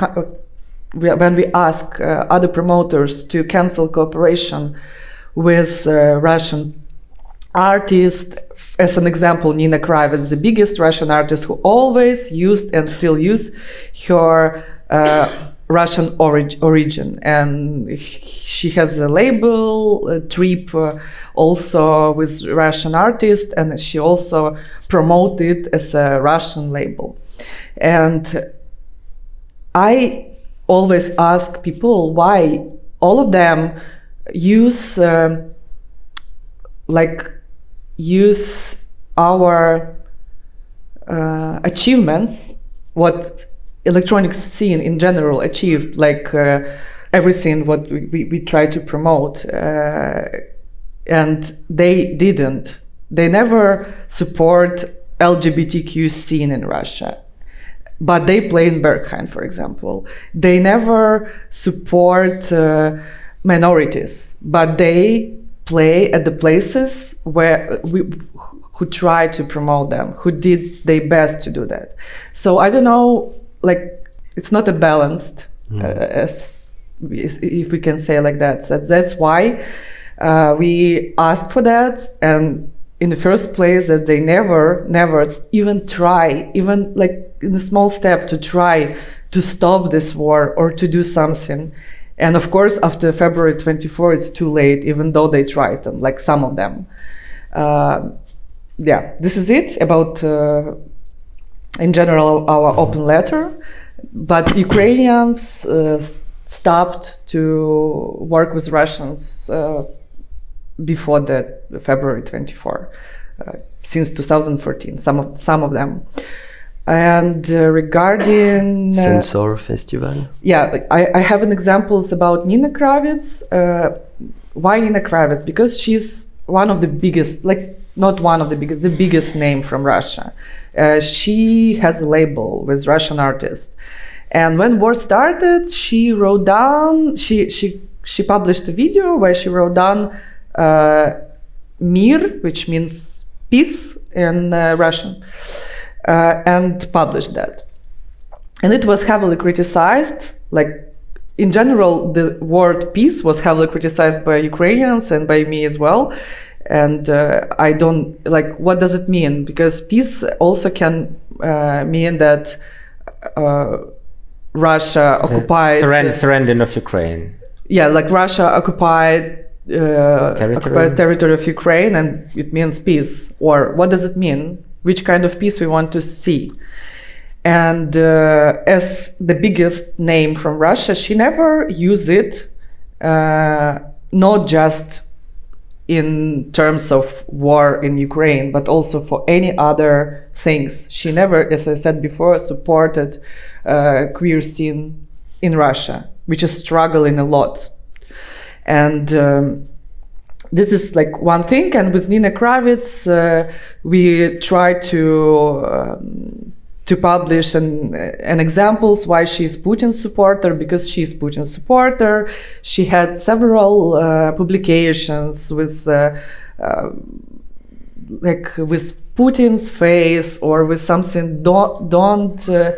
when we ask uh, other promoters to cancel cooperation with uh, Russian artists, as an example, Nina Kraviz, the biggest Russian artist who always used and still use her uh, [coughs] Russian orig- origin, and she has a label, a trip, uh, also with Russian artists, and she also promoted as a Russian label, and I always ask people why all of them use um, like use our uh, achievements what electronic scene in general achieved like uh, everything what we, we, we try to promote uh, and they didn't. They never support lgbtq scene in russia but they play in Berghain, for example. They never support uh, minorities, but they play at the places where we who try to promote them, who did their best to do that. So I don't know, like it's not a balanced, uh, as if we can say like that. So that's why uh, we ask for that and in the first place that they never never even try even like in a small step to try to stop this war or to do something. And of course after february 24 it's too late even though they tried them like some of them. Uh, yeah this is it about uh, in general our open letter. But ukrainians uh, stopped to work with russians uh, before the February 24, uh, since 2014. Some of some of them, and uh, regarding uh, Sensor Festival. yeah, like, I, I have an examples about Nina Kraviz. Uh, why Nina Kraviz? Because she's one of the biggest, like not one of the biggest, the biggest name from Russia. Uh, she has a label with Russian artists, and when war started, she wrote down. She she she published a video where she wrote down "Mir," which means peace in uh, Russian, uh, and published that. And it was heavily criticized like in general the word peace was heavily criticized by ukrainians and by me as well. And uh, i don't like what does it mean? Because peace also can uh, mean that uh, Russia occupied Surrender, uh, of Ukraine. yeah, like Russia occupied uh, Territory. occupies territory of Ukraine, and it means peace. Or what does it mean? Which kind of peace we want to see? And uh, as the biggest name from Russia, she never used it, uh, not just in terms of war in Ukraine, but also for any other things. She never, as I said before, supported uh, queer scene in Russia, which is struggling a lot. And um, this is like one thing. And with Nina Kraviz, uh, we try to um, to publish an, an examples why she's Putin supporter because she's Putin supporter. She had several uh, publications with uh, uh, like with Putin's face or with something don't don't uh,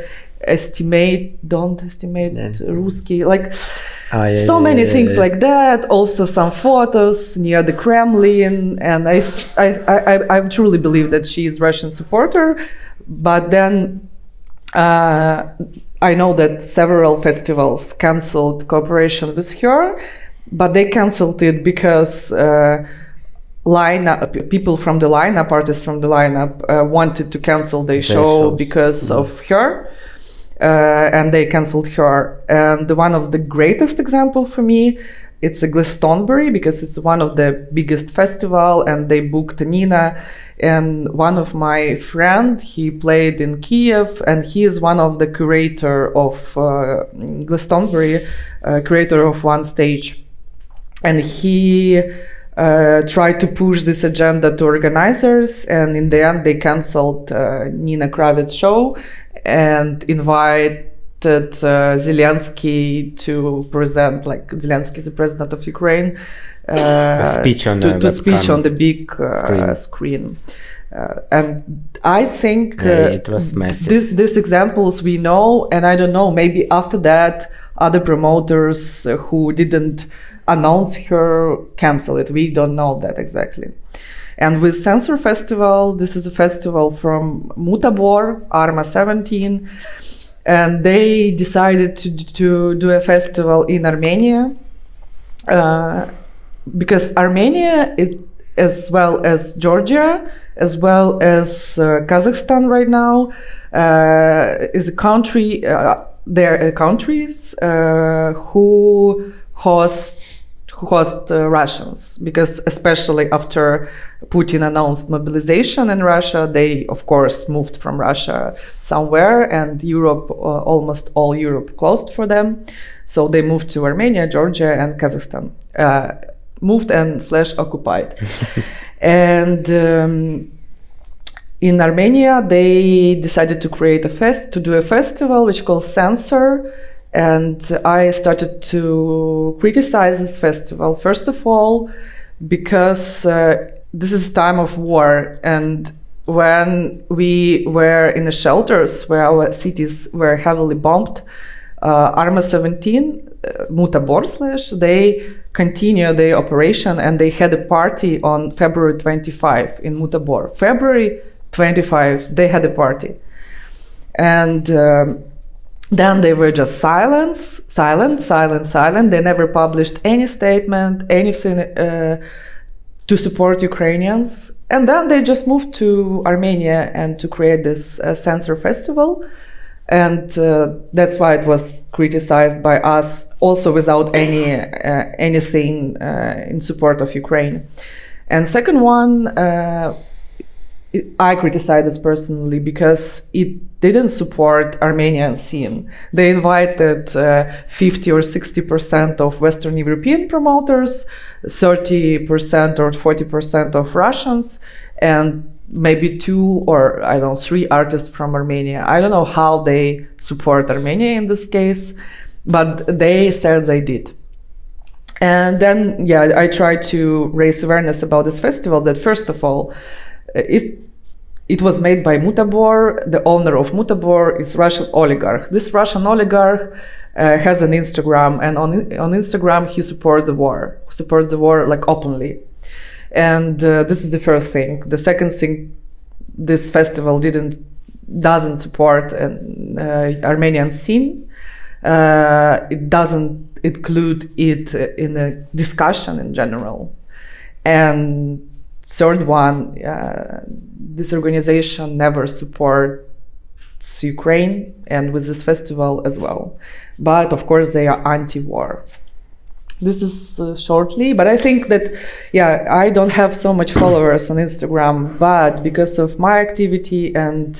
estimate don't estimate Yeah. Ruski. Like Ah, yeah, so yeah, many things like that. Also some photos near the kremlin. And I, I, I, I truly believe that she is russian supporter. But then uh, i know that several festivals canceled cooperation with her. But they canceled it because uh, lineup people from the lineup artists from the lineup uh, wanted to cancel their show shows. because of her and they canceled her. And one of the greatest example for me it's a Glastonbury because it's one of the biggest festival and they booked Nina. And one of my friend he played in Kiev and he is one of the curator of uh, Glastonbury uh, creator of one stage. And he uh, tried to push this agenda to organizers and in the end they canceled uh, nina kraviz show and invited uh, zelensky to present like zelensky is the president of ukraine uh, speech on to, the to speech on the big uh, screen. screen, Uh, and I think Yeah, uh, it was massive. this, these examples we know, and I don't know, maybe after that, other promoters who didn't announce her cancel it. We don't know that exactly. And with Sensor Festival, this is a festival from Mutabor, Arma 17, and they decided to, to do a festival in Armenia uh, because Armenia, is, as well as Georgia, as well as uh, Kazakhstan right now, uh, is a country. Uh, there are countries uh, who host host uh, Russians because especially after Putin announced mobilization in Russia, they of course moved from Russia somewhere, and Europe, uh, almost all Europe, closed for them. So they moved to Armenia, Georgia, and Kazakhstan. Uh, moved and slash occupied, [laughs] and. Um, in Armenia, they decided to create a fest to do a festival which called Sensor, and I started to criticize this festival first of all because uh, this is a time of war. And when we were in the shelters where our cities were heavily bombed uh, Arma 17 uh, Mutabor slash they continue their operation and they had a party on February 25 in Mutabor February 25 they had a party. And um, then they were just silence silent silent silent they never published any statement anything uh, to support ukrainians. And then they just moved to armenia and to create this uh, sensor festival. And uh, that's why it was criticized by us also without any uh, anything uh, in support of ukraine. And second one uh, I criticized it personally because it didn't support Armenian scene. They invited uh, 50 or 60 percent of Western European promoters, 30 percent or 40 percent of Russians, and maybe two or I don't know three artists from Armenia. I don't know how they support Armenia in this case, but they said they did. And then, yeah, I tried to raise awareness about this festival. That first of all, it it was made by Mutabor. The owner of Mutabor is Russian oligarch. This Russian oligarch uh, has an Instagram, and on on Instagram he supports the war, supports the war like openly. And uh, this is the first thing. The second thing, this festival didn't doesn't support an uh, Armenian scene. uh, it doesn't include it in a discussion in general. And third one, uh, this organization never supports Ukraine and with this festival as well. But of course, they are anti-war. This is uh, shortly, but I think that, yeah, I don't have so much followers on Instagram, but because of my activity and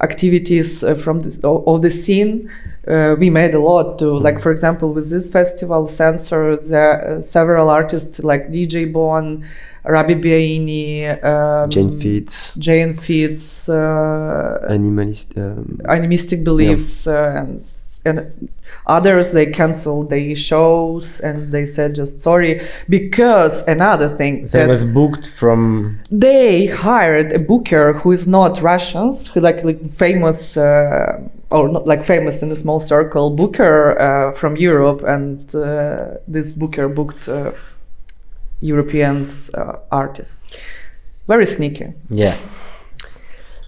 activities uh, from the, of the scene, uh, we made a lot to like for example with this festival Sensor there uh, several artists like dj bon rabbi biaini um, Jane Fitz, jane fitz uh, animalist. Um, animistic beliefs uh, and and others they canceled their shows and they said just sorry because another thing They that was booked from they hired a booker who is not Russians, who like, like famous uh, or not like famous in a small circle booker uh, from Europe, and uh, this booker booked uh, Europeans uh, artists. Very sneaky. yeah.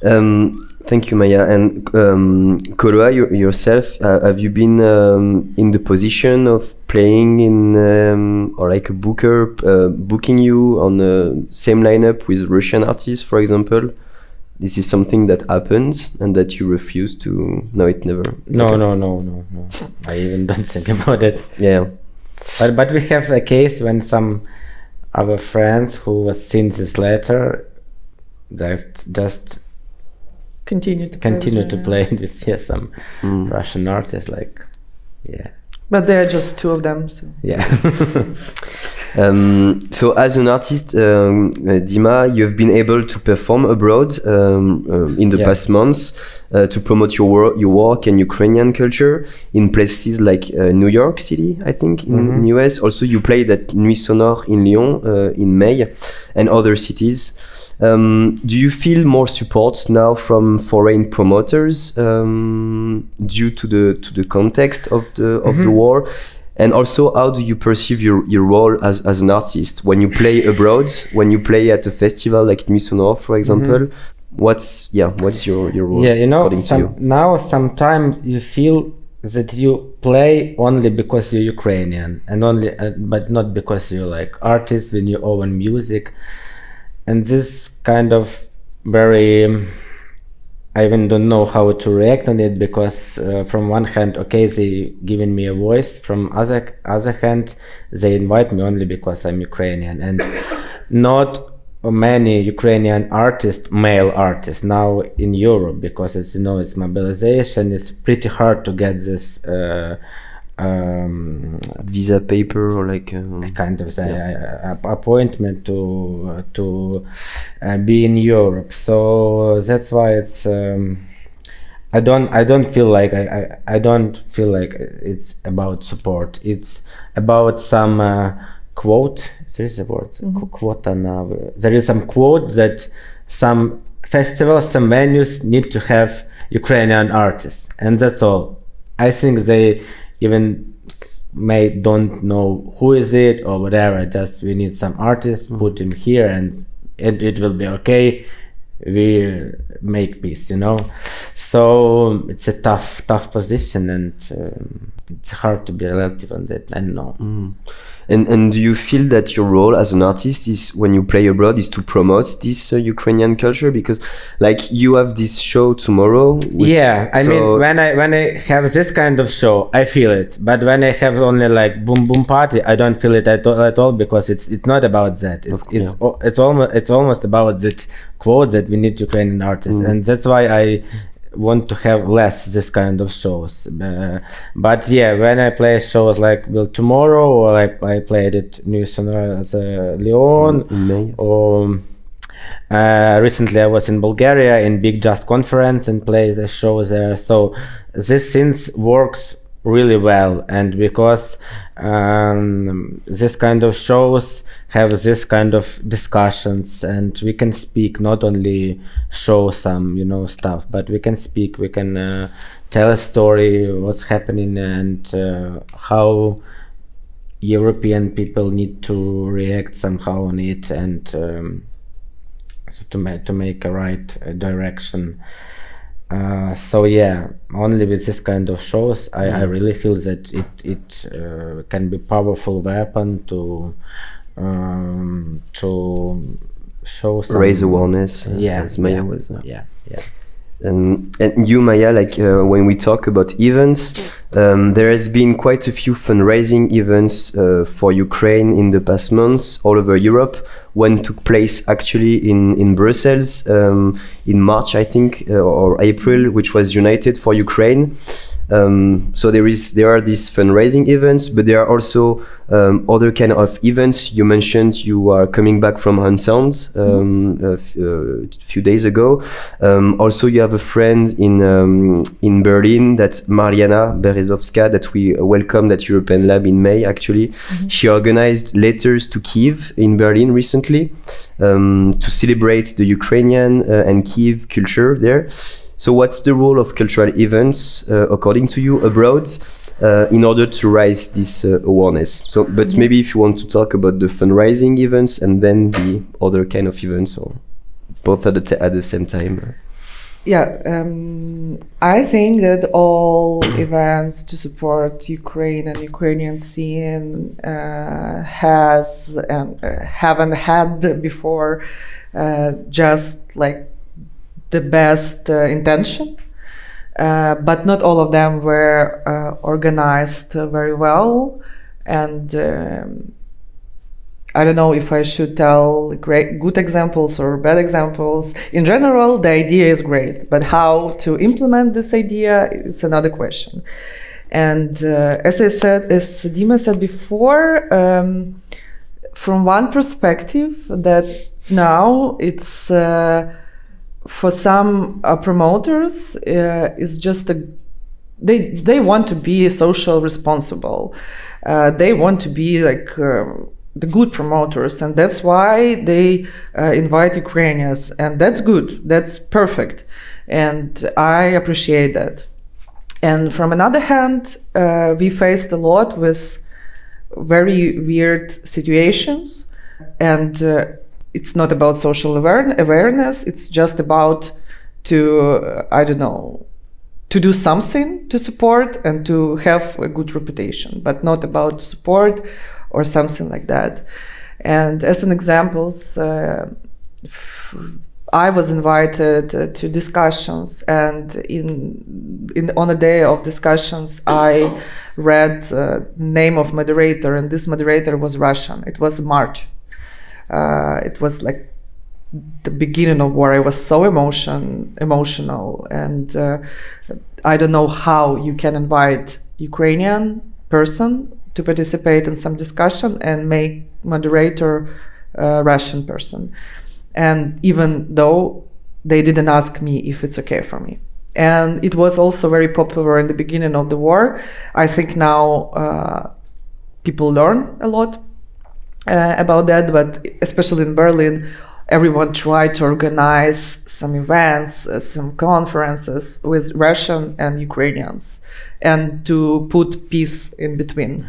Um, thank you, Maya. And um, Koloah, you, yourself, uh, have you been um, in the position of playing in, um, or like a booker uh, booking you on the same lineup with Russian artists, for example? This is something that happens and that you refuse to. No, it never. No, Okay. no, no, no, no. I even don't think about it. Yeah. But but we have a case when some our friends who was seen this letter just just Continue to play with continue me, to play with yeah, some Mm. Russian artists like yeah But there are just two of them. So. yeah [laughs] Um, so, as an artist, um, uh, Dima, you have been able to perform abroad um, um, in the Yeah. past months uh, to promote your work, your work and Ukrainian culture in places like uh, New York City, I think, in, in US. Also, you played at Nuits Sonores in Lyon uh, in May, and other cities. Um, do you feel more support now from foreign promoters um, due to the to the context of the of the war? And also, how do you perceive your, your role as, as an artist when you play abroad, when you play at a festival like Nuits Sonores, for example? What's yeah, what's your your role? yeah you know according to some, you? now sometimes you feel that you play only because you're Ukrainian and only uh, but not because you're like artist when you own music and this kind of very I even don't know how to react on it because uh, from one hand, okay, they giving me a voice. From other other hand, they invite me only because I'm Ukrainian, and [coughs] not many Ukrainian artists, male artists, now in Europe because as you know, it's mobilization. It's pretty hard to get this. Uh, um, Visa paper or like um, kind of uh, app- appointment to to uh, be in Europe. So that's why it's. Um, I don't. I don't feel like I, I. I don't feel like it's about support. It's about some uh, quote. There is a word. Quota now. There is some quote that some festivals, some venues need to have Ukrainian artists, and that's all. I think they even may don't know who is it or whatever. Just we need some artist, put him here, and it, it will be okay. We make peace, you know. So it's a tough, tough position, and um, it's hard to be relative on that. I know. And and do you feel that your role as an artist is when you play abroad is to promote this uh, Ukrainian culture because like you have this show tomorrow. which- yeah, I so- mean, when I when I have this kind of show, I feel it. But when I have only like boom boom party, I don't feel it at all, at all because it's it's not about that. It's it's yeah. o- it's almost it's almost about that quote that we need Ukrainian artists, Mm. and that's why I want to have less this kind of shows. Uh, but yeah, when I play shows like well tomorrow, or I I played it Nuits Sonores as a Lyon, in May. or uh, recently I was in Bulgaria in Big Just conference and played a show there. So this since works really well, and because um, this kind of shows have this kind of discussions, and we can speak not only show some you know stuff, but we can speak, we can uh, tell a story, what's happening, and uh, how European people need to react somehow on it and um, so to make to make a right uh, direction. Uh, so yeah, only with this kind of shows, I, I really feel that it it uh, can be powerful weapon to um, to show some, Raise awareness. uh, Yeah, as Maya yeah, was. yeah, yeah. And, and you, Maya, like uh, when we talk about events, um, there has been quite a few fundraising events uh, for Ukraine in the past months all over Europe. One took place actually in in Brussels um, in March, I think, uh, or April, which was United for Ukraine. Um, so there is there are these fundraising events, but there are also um, other kind of events. You mentioned you are coming back from Unsound um, a uh, few days ago. Um, also, you have a friend in um, in Berlin, that's Mariana Berezovska, that we welcomed at European Lab in May. Actually, she organized letters to Kiev in Berlin recently um, to celebrate the Ukrainian uh, and Kiev culture there. So, what's the role of cultural events, uh, according to you, abroad, uh, in order to raise this uh, awareness? So, but maybe if you want to talk about the fundraising events and then the other kind of events, or both at the t- at the same time. Yeah, um, I think that all [coughs] events to support Ukraine and Ukrainian scene uh, has and uh, haven't had before uh, just like the best uh, intention. Uh, but not all of them were uh, organized uh, very well, and um, I don't know if I should tell great good examples or bad examples. In general, the idea is great, but how to implement this idea is another question. And uh, as I said, as Dima said before, um, from one perspective, that now it's uh, for some uh, promoters uh, is just a they they want to be social responsible. Uh, they want to be like um, the good promoters, and that's why they uh, invite Ukrainians, and that's good. That's perfect, and I appreciate that. And from another hand, uh, we faced a lot with very weird situations, and uh, it's not about social aware- awareness. It's just about to uh, I don't know to do something to support and to have a good reputation, but not about support or something like that. And as an examples, uh, was invited uh, to discussions, and in, in on a day of discussions, I read uh, name of moderator, and this moderator was Russian. It was March. Uh, it was like the beginning of war. I was so emotion emotional, and uh, I don't know how you can invite Ukrainian person to participate in some discussion and make moderator uh, Russian person. And even though they didn't ask me if it's okay for me. And it was also very popular in the beginning of the war. I think now uh, people learn a lot uh, about that, but especially in Berlin, everyone tried to organize some events, uh, some conferences with Russian and Ukrainians, and to put peace in between.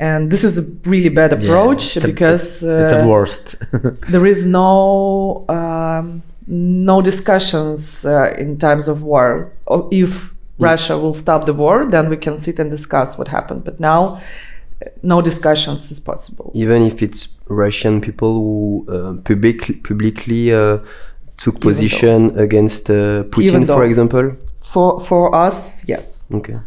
And this is a really bad approach it's a- because it's uh, the worst. [laughs] there is no um, no discussions uh, in times of war. Or if Russia will stop the war, then we can sit and discuss what happened. But now, no discussions is possible. Even if it's Russian people who uh, public, publicly uh, took position against uh, Putin, Even for example. For for us, yes. Okay.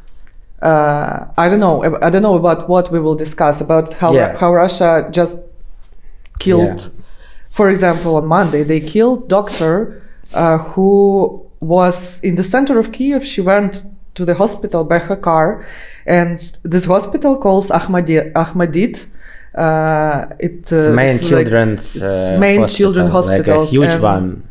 Uh, I don't know. I don't know about what we will discuss about how Yeah. how Russia just killed. For example, on Monday they killed doctor uh, who was in the center of Kiev. She went to the hospital by her car, and this hospital calls Ahmadi- Okhmatdyt. Uh, it uh, main it's like- children's it's uh, main hospital, children like a huge and- one.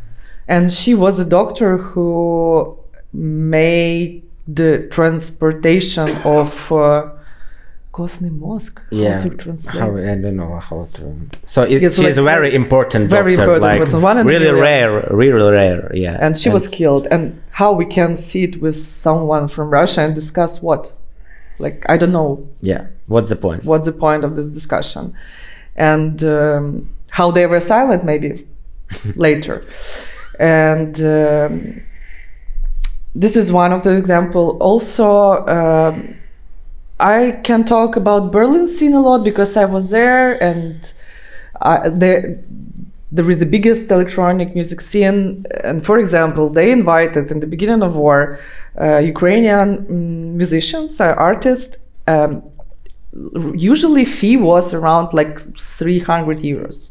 and she was a doctor who made the transportation of Kostny mozg. Yeah, How to translate? how, I don't know how to. So it, Yes, she's like a very important very doctor, important like person, one really rare, really rare. Yeah, and she was killed. And how we can sit with someone from Russia and discuss what? Like I don't know Yeah, what's the point? what's the point of this discussion, and um, how they were silent maybe [laughs] later, and. Um, this is one of the example. Also, um, I can talk about Berlin scene a lot because I was there and I, there there is the biggest electronic music scene. And for example, they invited in the beginning of war uh, Ukrainian mm, musicians, uh, artists. Um, usually fee was around like 300 euros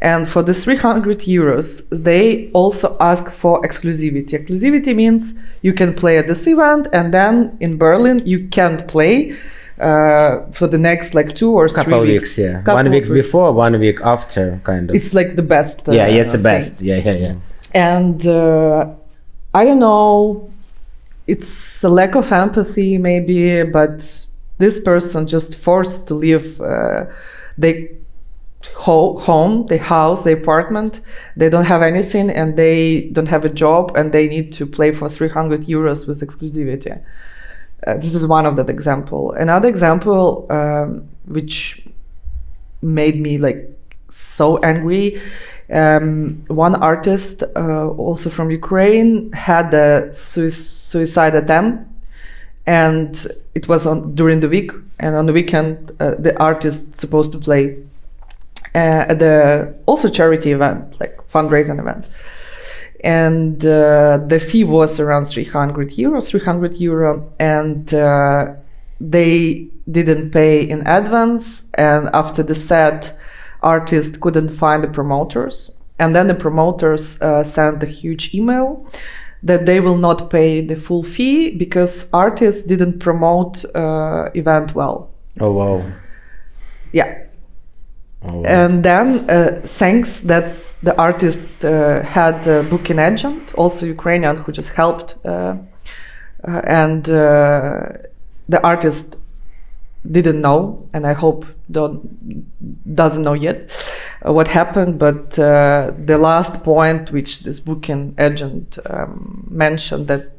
and for the 300 euros they also ask for exclusivity exclusivity means you can play at this event and then in berlin you can't play uh, for the next like two or couple three weeks, weeks yeah Couple one week weeks. before one week after kind of it's like the best uh, yeah, yeah, it's the thing. best. Yeah, yeah, yeah. and uh, i don't know it's a lack of empathy maybe but this person just forced to leave uh, they ho- home the house the apartment. They don't have anything and they don't have a job and they need to play for 300 euros with exclusivity. Uh, this is one of that example. Another example um, which made me like so angry um, one artist uh, also from ukraine had a sui- suicide attempt and it was on during the week and on the weekend uh, the artist supposed to play uh, at the also charity event like fundraising event. And uh, the fee was around 300 euros 300 euro. And uh, they didn't pay in advance. And after the set artist couldn't find the promoters. And then the promoters uh, sent a huge email that they will not pay the full fee because artists didn't promote uh, event well. Oh wow. Yeah oh, and then uh, thanks that the artist uh, had a booking agent also ukrainian who just helped uh, and the artist didn't know and i hope don't doesn't know yet uh, what happened but uh, the last point which this booking agent um, mentioned that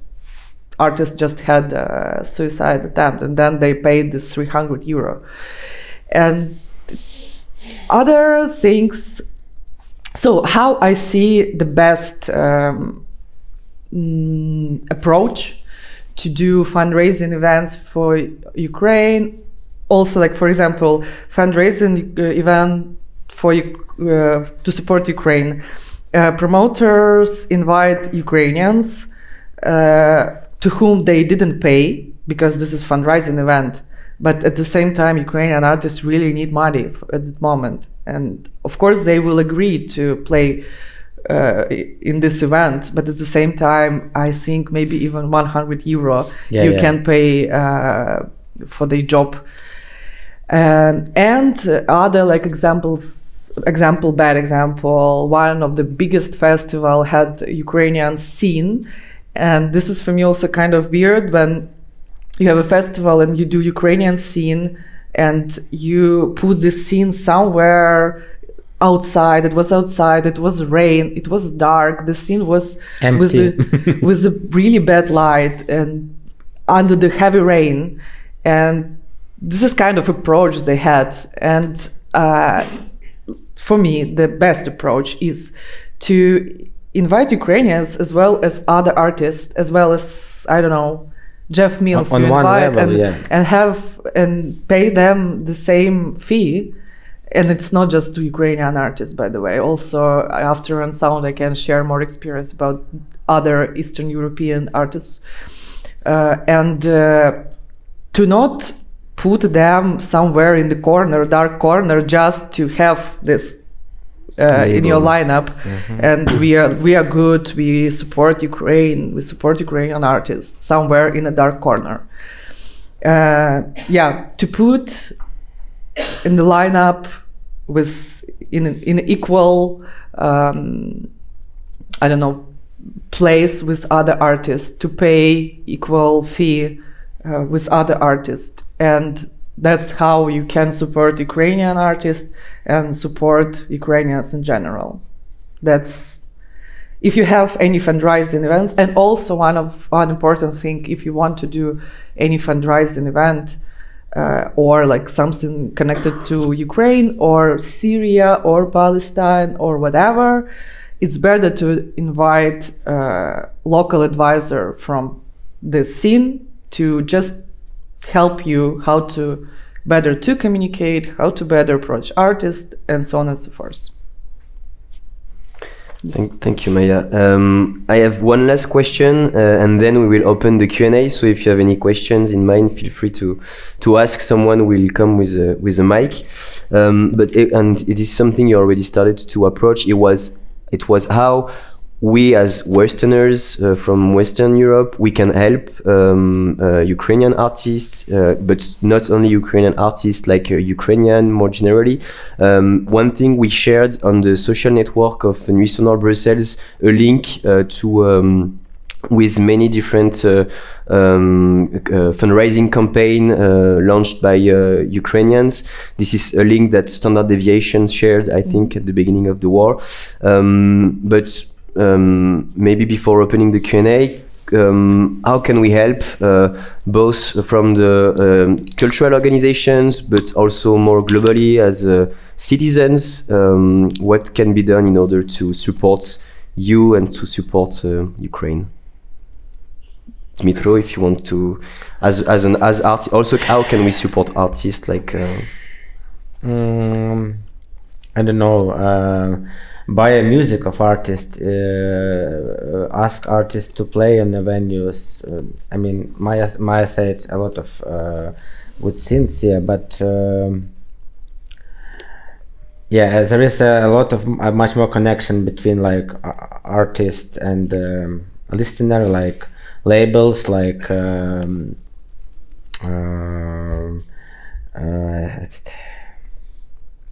artist just had a suicide attempt and then they paid this 300 euro. And other things. So how i see the best um, mm, approach to do fundraising events for ukraine also like for example fundraising uh, event for uh, to support ukraine. Uh, promoters invite ukrainians uh, to whom they didn't pay because this is fundraising event but at the same time ukrainian artists really need money at the moment. And of course they will agree to play uh, in this event. But at the same time i think maybe even 100 euro Yeah, you yeah. can pay uh, for the job. Um, and other like examples example bad example one of the biggest festival had ukrainian scene. And this is for me also kind of weird when you have a festival and you do ukrainian scene and you put this scene somewhere outside. It was outside. It was rain. It was dark. The scene was with Empty. a, [laughs] with a really bad light and under the heavy rain. And this is kind of approach they had. And uh, for me the best approach is to invite ukrainians as well as other artists as well as i don't know jeff mills on you one invite level, and, yeah. and have and pay them the same fee. And it's not just to ukrainian artists by the way. Also after Unsound i can share more experience about other eastern european artists. Uh, and uh, to not put them somewhere in the corner dark corner just to have this uh, in your lineup. And we are we are good. We support ukraine. We support ukrainian artists somewhere in a dark corner. Uh, yeah to put in the lineup with in in equal um, I don't know place with other artists to pay equal fee uh, with other artists. And that's how you can support Ukrainian artists and support Ukrainians in general. That's if you have any fundraising events and also one of one important thing if you want to do any fundraising event uh, or like something connected to Ukraine or Syria or Palestine or whatever it's better to invite a local advisor from the scene to just help you how to better to communicate, how to better approach artists, and so on and so forth. Thank, thank you, Maya. Um, I have one last question, uh, and then we will open the Q and A. So if you have any questions in mind, feel free to to ask. Someone will come with a with a mic. Um, but it, and it is something you already started to approach. It was it was how we as Westerners uh, from Western Europe, we can help um, uh, Ukrainian artists, uh, but not only Ukrainian artists, like uh, Ukrainian more generally. Um, one thing we shared on the social network of Nuits Sonores Brussels, a link uh, to. Um, with many different uh, um, uh, fundraising campaign uh, launched by Ukrainians. This is a link that Standard Deviation shared, I think, at the beginning of the war. Um, but um, maybe before opening the Q&A, um, how can we help uh, both from the um, cultural organizations but also more globally as uh, citizens? Um, what can be done in order to support you and to support uh, ukraine? Dmitro, if you want to as as an as art also how can we support artists like uh, um, i don't know uh, buy a music of artists, uh, ask artists to play on the venues. Uh, I mean, Maya Maya said a lot of uh, good things here, but. Um, yeah, there is a, a lot of a much more connection between like artist and um, listener, like labels, like um, uh, uh, Mm,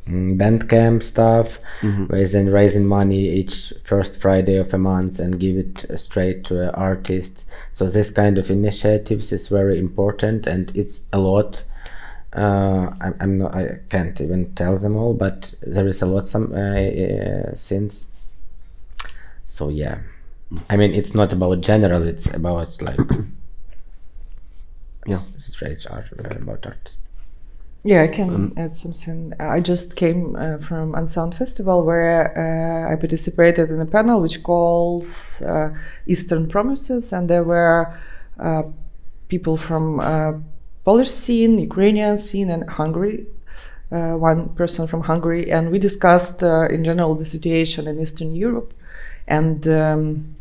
Bandcamp stuff, mm-hmm. where then raising money each first Friday of a month and give it straight to an artist. So this kind of initiatives is very important, and it's a lot. Uh, I'm, I'm, not. I can't even tell them all, but there is a lot some uh, uh, since. So yeah, I mean it's not about general. It's about like [coughs] yeah, straight art okay. about artists. Yeah, I can um, add something. I just came uh, from Unsound Festival where uh, I participated in a panel which calls uh, Eastern Promises, and there were uh, people from uh, Polish scene, Ukrainian scene, and Hungary. Uh, one person from Hungary, and we discussed in general the situation in Eastern Europe, and um,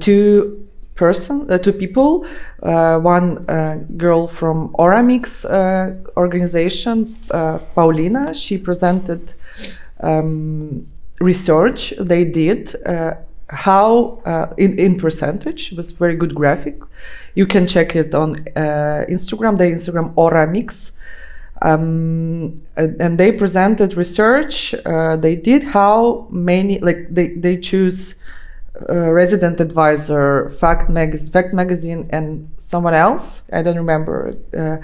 two person, uh, two people. Uh, one uh, girl from Oramics uh, organization, uh, Paulina. She presented um, research they did. Uh, how in, in percentage it was very good graphic you can check it on instagram the instagram oramics um, and, and, they presented research they did how many like they, they choose uh, resident advisor, Fact, Mag- Fact Magazine, and someone else. I don't remember. Uh,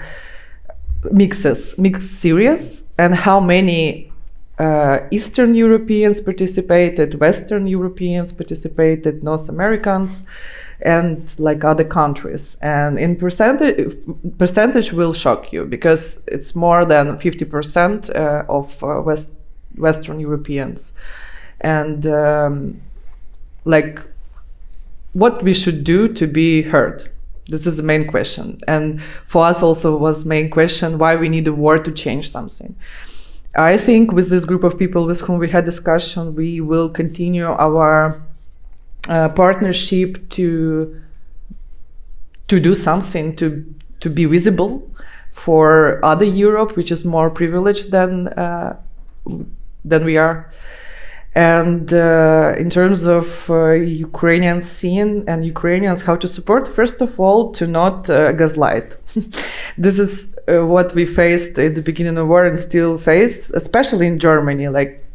mixes, mixed series, and how many uh, Eastern Europeans participated, Western Europeans participated, North Americans, and like other countries. And in percentage, percentage will shock you because it's more than 50% uh, of uh, West, Western Europeans. And um, like what we should do to be heard? This is the main question. And for us also was main question why we need a war to change something. I think with this group of people with whom we had discussion we will continue our uh, partnership to to do something to to be visible for other europe which is more privileged than uh, than we are and uh, in terms of uh, Ukrainian scene and Ukrainians, how to support, first of all, to not uh, gaslight. [laughs] this is uh, what we faced at the beginning of war and still face, especially in Germany. Like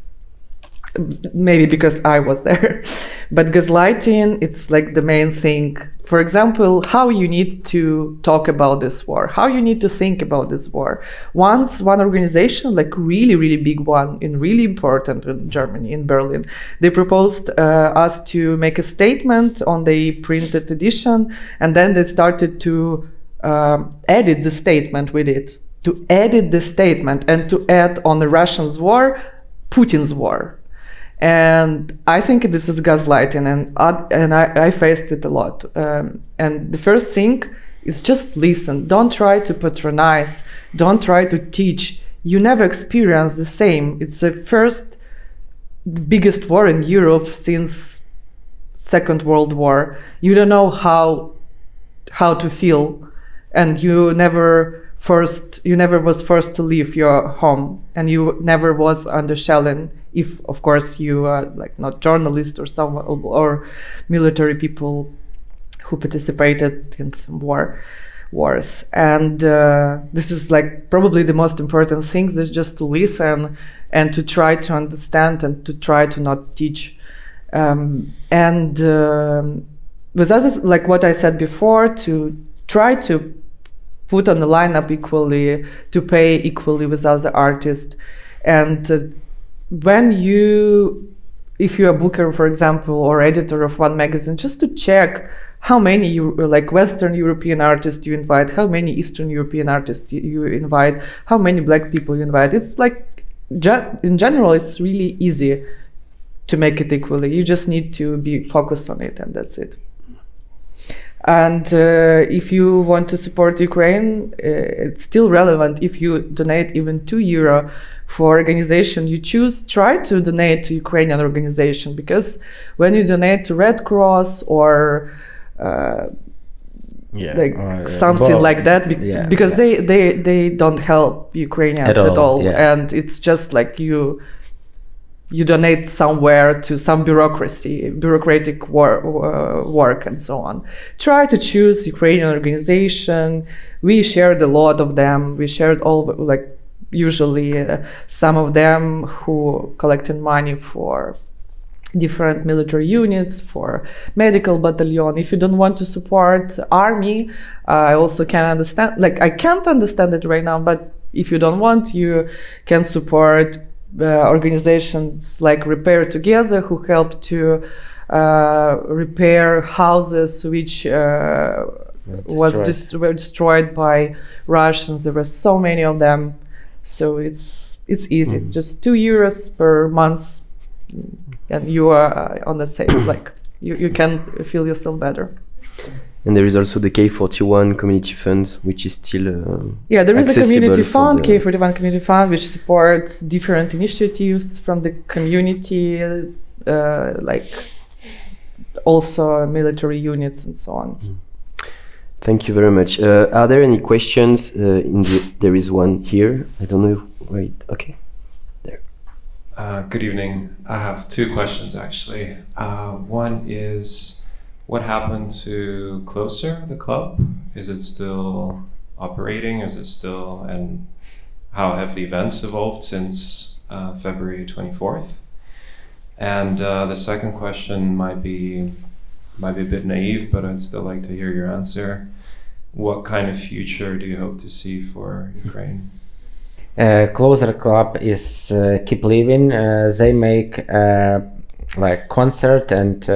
maybe because I was there. [laughs] but gaslighting, it's like the main thing. For example, how you need to talk about this war, how you need to think about this war. Once one organization, like really, really big one and really important in Germany, in Berlin, they proposed uh, us to make a statement on the printed edition, and then they started to um, edit the statement with it. To edit the statement and to add on the Russians' war, Putin's war and I think this is gaslighting, and uh, and I, I faced it a lot. Um, and the first thing is just listen. Don't try to patronize. Don't try to teach. You never experience the same. It's the first, the biggest war in Europe since Second World War. You don't know how how to feel, and you never first you never was forced to leave your home and you never was under shelling if of course you are like not journalist or some or military people who participated in some war wars. And uh, this is like probably the most important thing is just to listen and to try to understand and to try to not teach. Um, and um, with that like what i said before to try to put on the lineup equally, to pay equally with other artists. And uh, when you, if you're a booker, for example, or editor of one magazine, just to check how many you, like Western European artists you invite, how many Eastern European artists you, you invite, how many black people you invite. It's like, in general, it's really easy to make it equally. You just need to be focused on it, and that's it. And uh, if you want to support Ukraine, uh, it's still relevant. If you donate even two euro for organization you choose, try to donate to Ukrainian organization because when you donate to Red Cross or uh, yeah, like uh, something like that be yeah, because yeah. they they they don't help Ukrainians at all, at all. and it's just like you you donate somewhere to some bureaucracy, bureaucratic wor- uh, work, and so on. Try to choose Ukrainian organization. We shared a lot of them. We shared all like usually uh, some of them who collected money for different military units for medical battalion if you don't want to support army uh, i also can understand like i can't understand it right now but if you don't want you can support organizations like Repair Together who help to uh, repair houses which uh, was destroyed. destroyed by Russians. There were so many of them, so it's it's easy. Mm. Just two euros per month, and you are on the same. like you, you can feel yourself better. And there is also the K41 Community Fund, which is still uh, yeah. There is a community fund, K41 Community Fund, which supports different initiatives from the community, uh, like also military units and so on. Mm. Thank you very much. Uh, are there any questions? Uh, in the, there is one here. I don't know. Wait. Okay. There. Uh, good evening. I have two questions actually. Uh, one is what happened to Closer, the club? Is it still operating? Is it still, and how have the events evolved since uh, February 24th? And uh, the second question might be might be a bit naive, but I'd still like to hear your answer. What kind of future do you hope to see for Ukraine? Uh, Closer Club is uh, keep living. Uh, they make uh, like concert and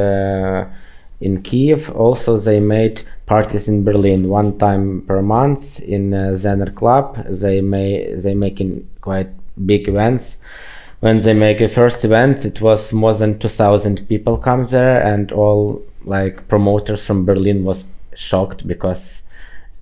in Kiev. Also, they made parties in Berlin one time per month in uh, Zenner Club. They may they making quite big events. When they make a first event, it was more than two thousand people come there, and all like promoters from Berlin was shocked because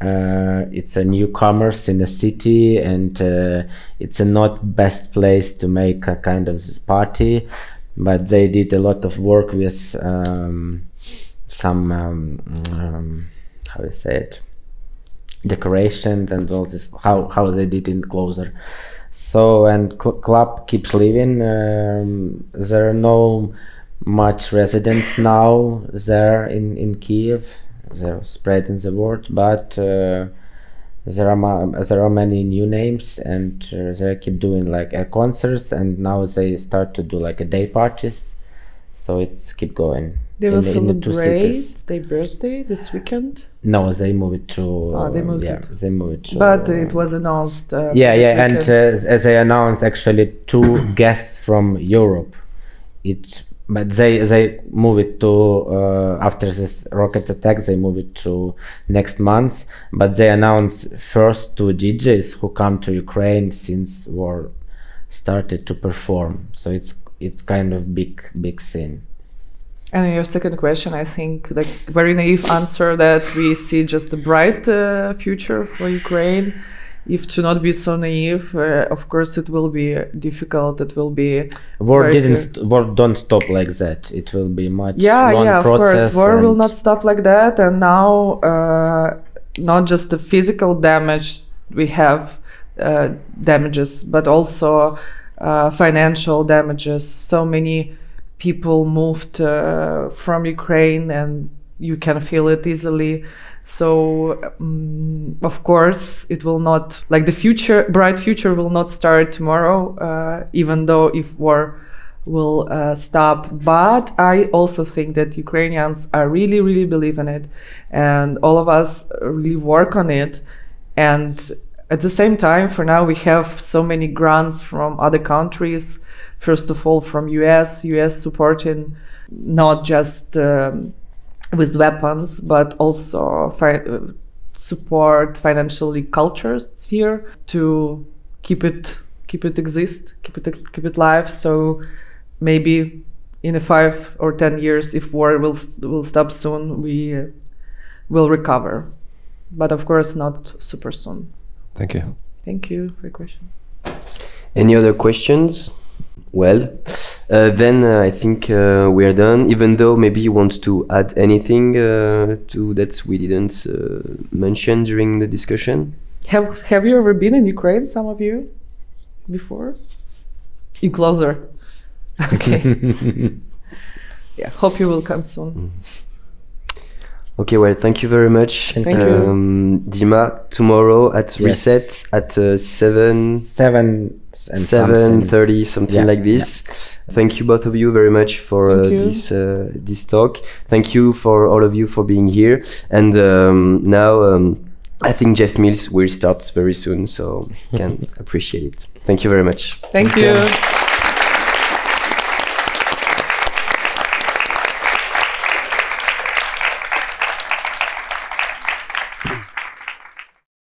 uh, it's a newcomers in the city and uh, it's a not best place to make a kind of party but they did a lot of work with um, some um, um, how you say it? Decorations and all this how how they did in closer. So and cl- club keeps living um, there are no much residents now there in in kiev they're spreading the word but uh, there are ma- there are many new names and uh, they keep doing like uh, concerts and now they start to do like a day parties. So it's keep going they will celebrate their birthday this weekend. No, they move it to. Oh, they moved yeah, it. They moved. To, but it was announced. Uh, yeah, yeah, and uh, as they announced, actually two [coughs] guests from Europe. It, but they they move it to uh, after this rocket attack. They move it to next month. But they announced first two DJs who come to Ukraine since war started to perform. So it's it's kind of big big scene. And your second question, I think, like very naive answer that we see just a bright uh, future for Ukraine. If to not be so naive, uh, of course, it will be difficult. It will be War didn't st- war don't stop like that. It will be much yeah yeah of course war will not stop like that and now uh, not just the physical damage we have uh, damages but also uh, financial damages so many people moved uh, from ukraine and you can feel it easily so um, of course it will not like the future bright future will not start tomorrow uh, even though if war will uh, stop. But I also think that Ukrainians are really, really believe in it, and all of us really work on it. And at the same time, for now, we have so many grants from other countries. First of all, from US, US supporting not just um, with weapons, but also fi- uh, support financially culture sphere to keep it keep it exist, keep it keep it live. So maybe in a five or ten years, if war will will stop soon, we will recover. But of course, not super soon. Thank you. Thank you for your question. Any other questions? Well, uh, then uh, I think uh, we are done. Even though maybe you want to add anything uh, to that we didn't uh, mention during the discussion. Have Have you ever been in Ukraine? Some of you before? In closer. [laughs] Okay. [laughs] yeah. Hope you will come soon. Okay, well, thank you very much. Thank you. Um, Dima, tomorrow at Yes. Reset at uh, 7 seven and seven something. thirty something Yeah, like this thank you both of you very much for uh, this uh, this talk thank you for all of you for being here and um, now um, i think jeff mills will start very soon so you [laughs] can appreciate it thank you very much Thank, Thank you. you.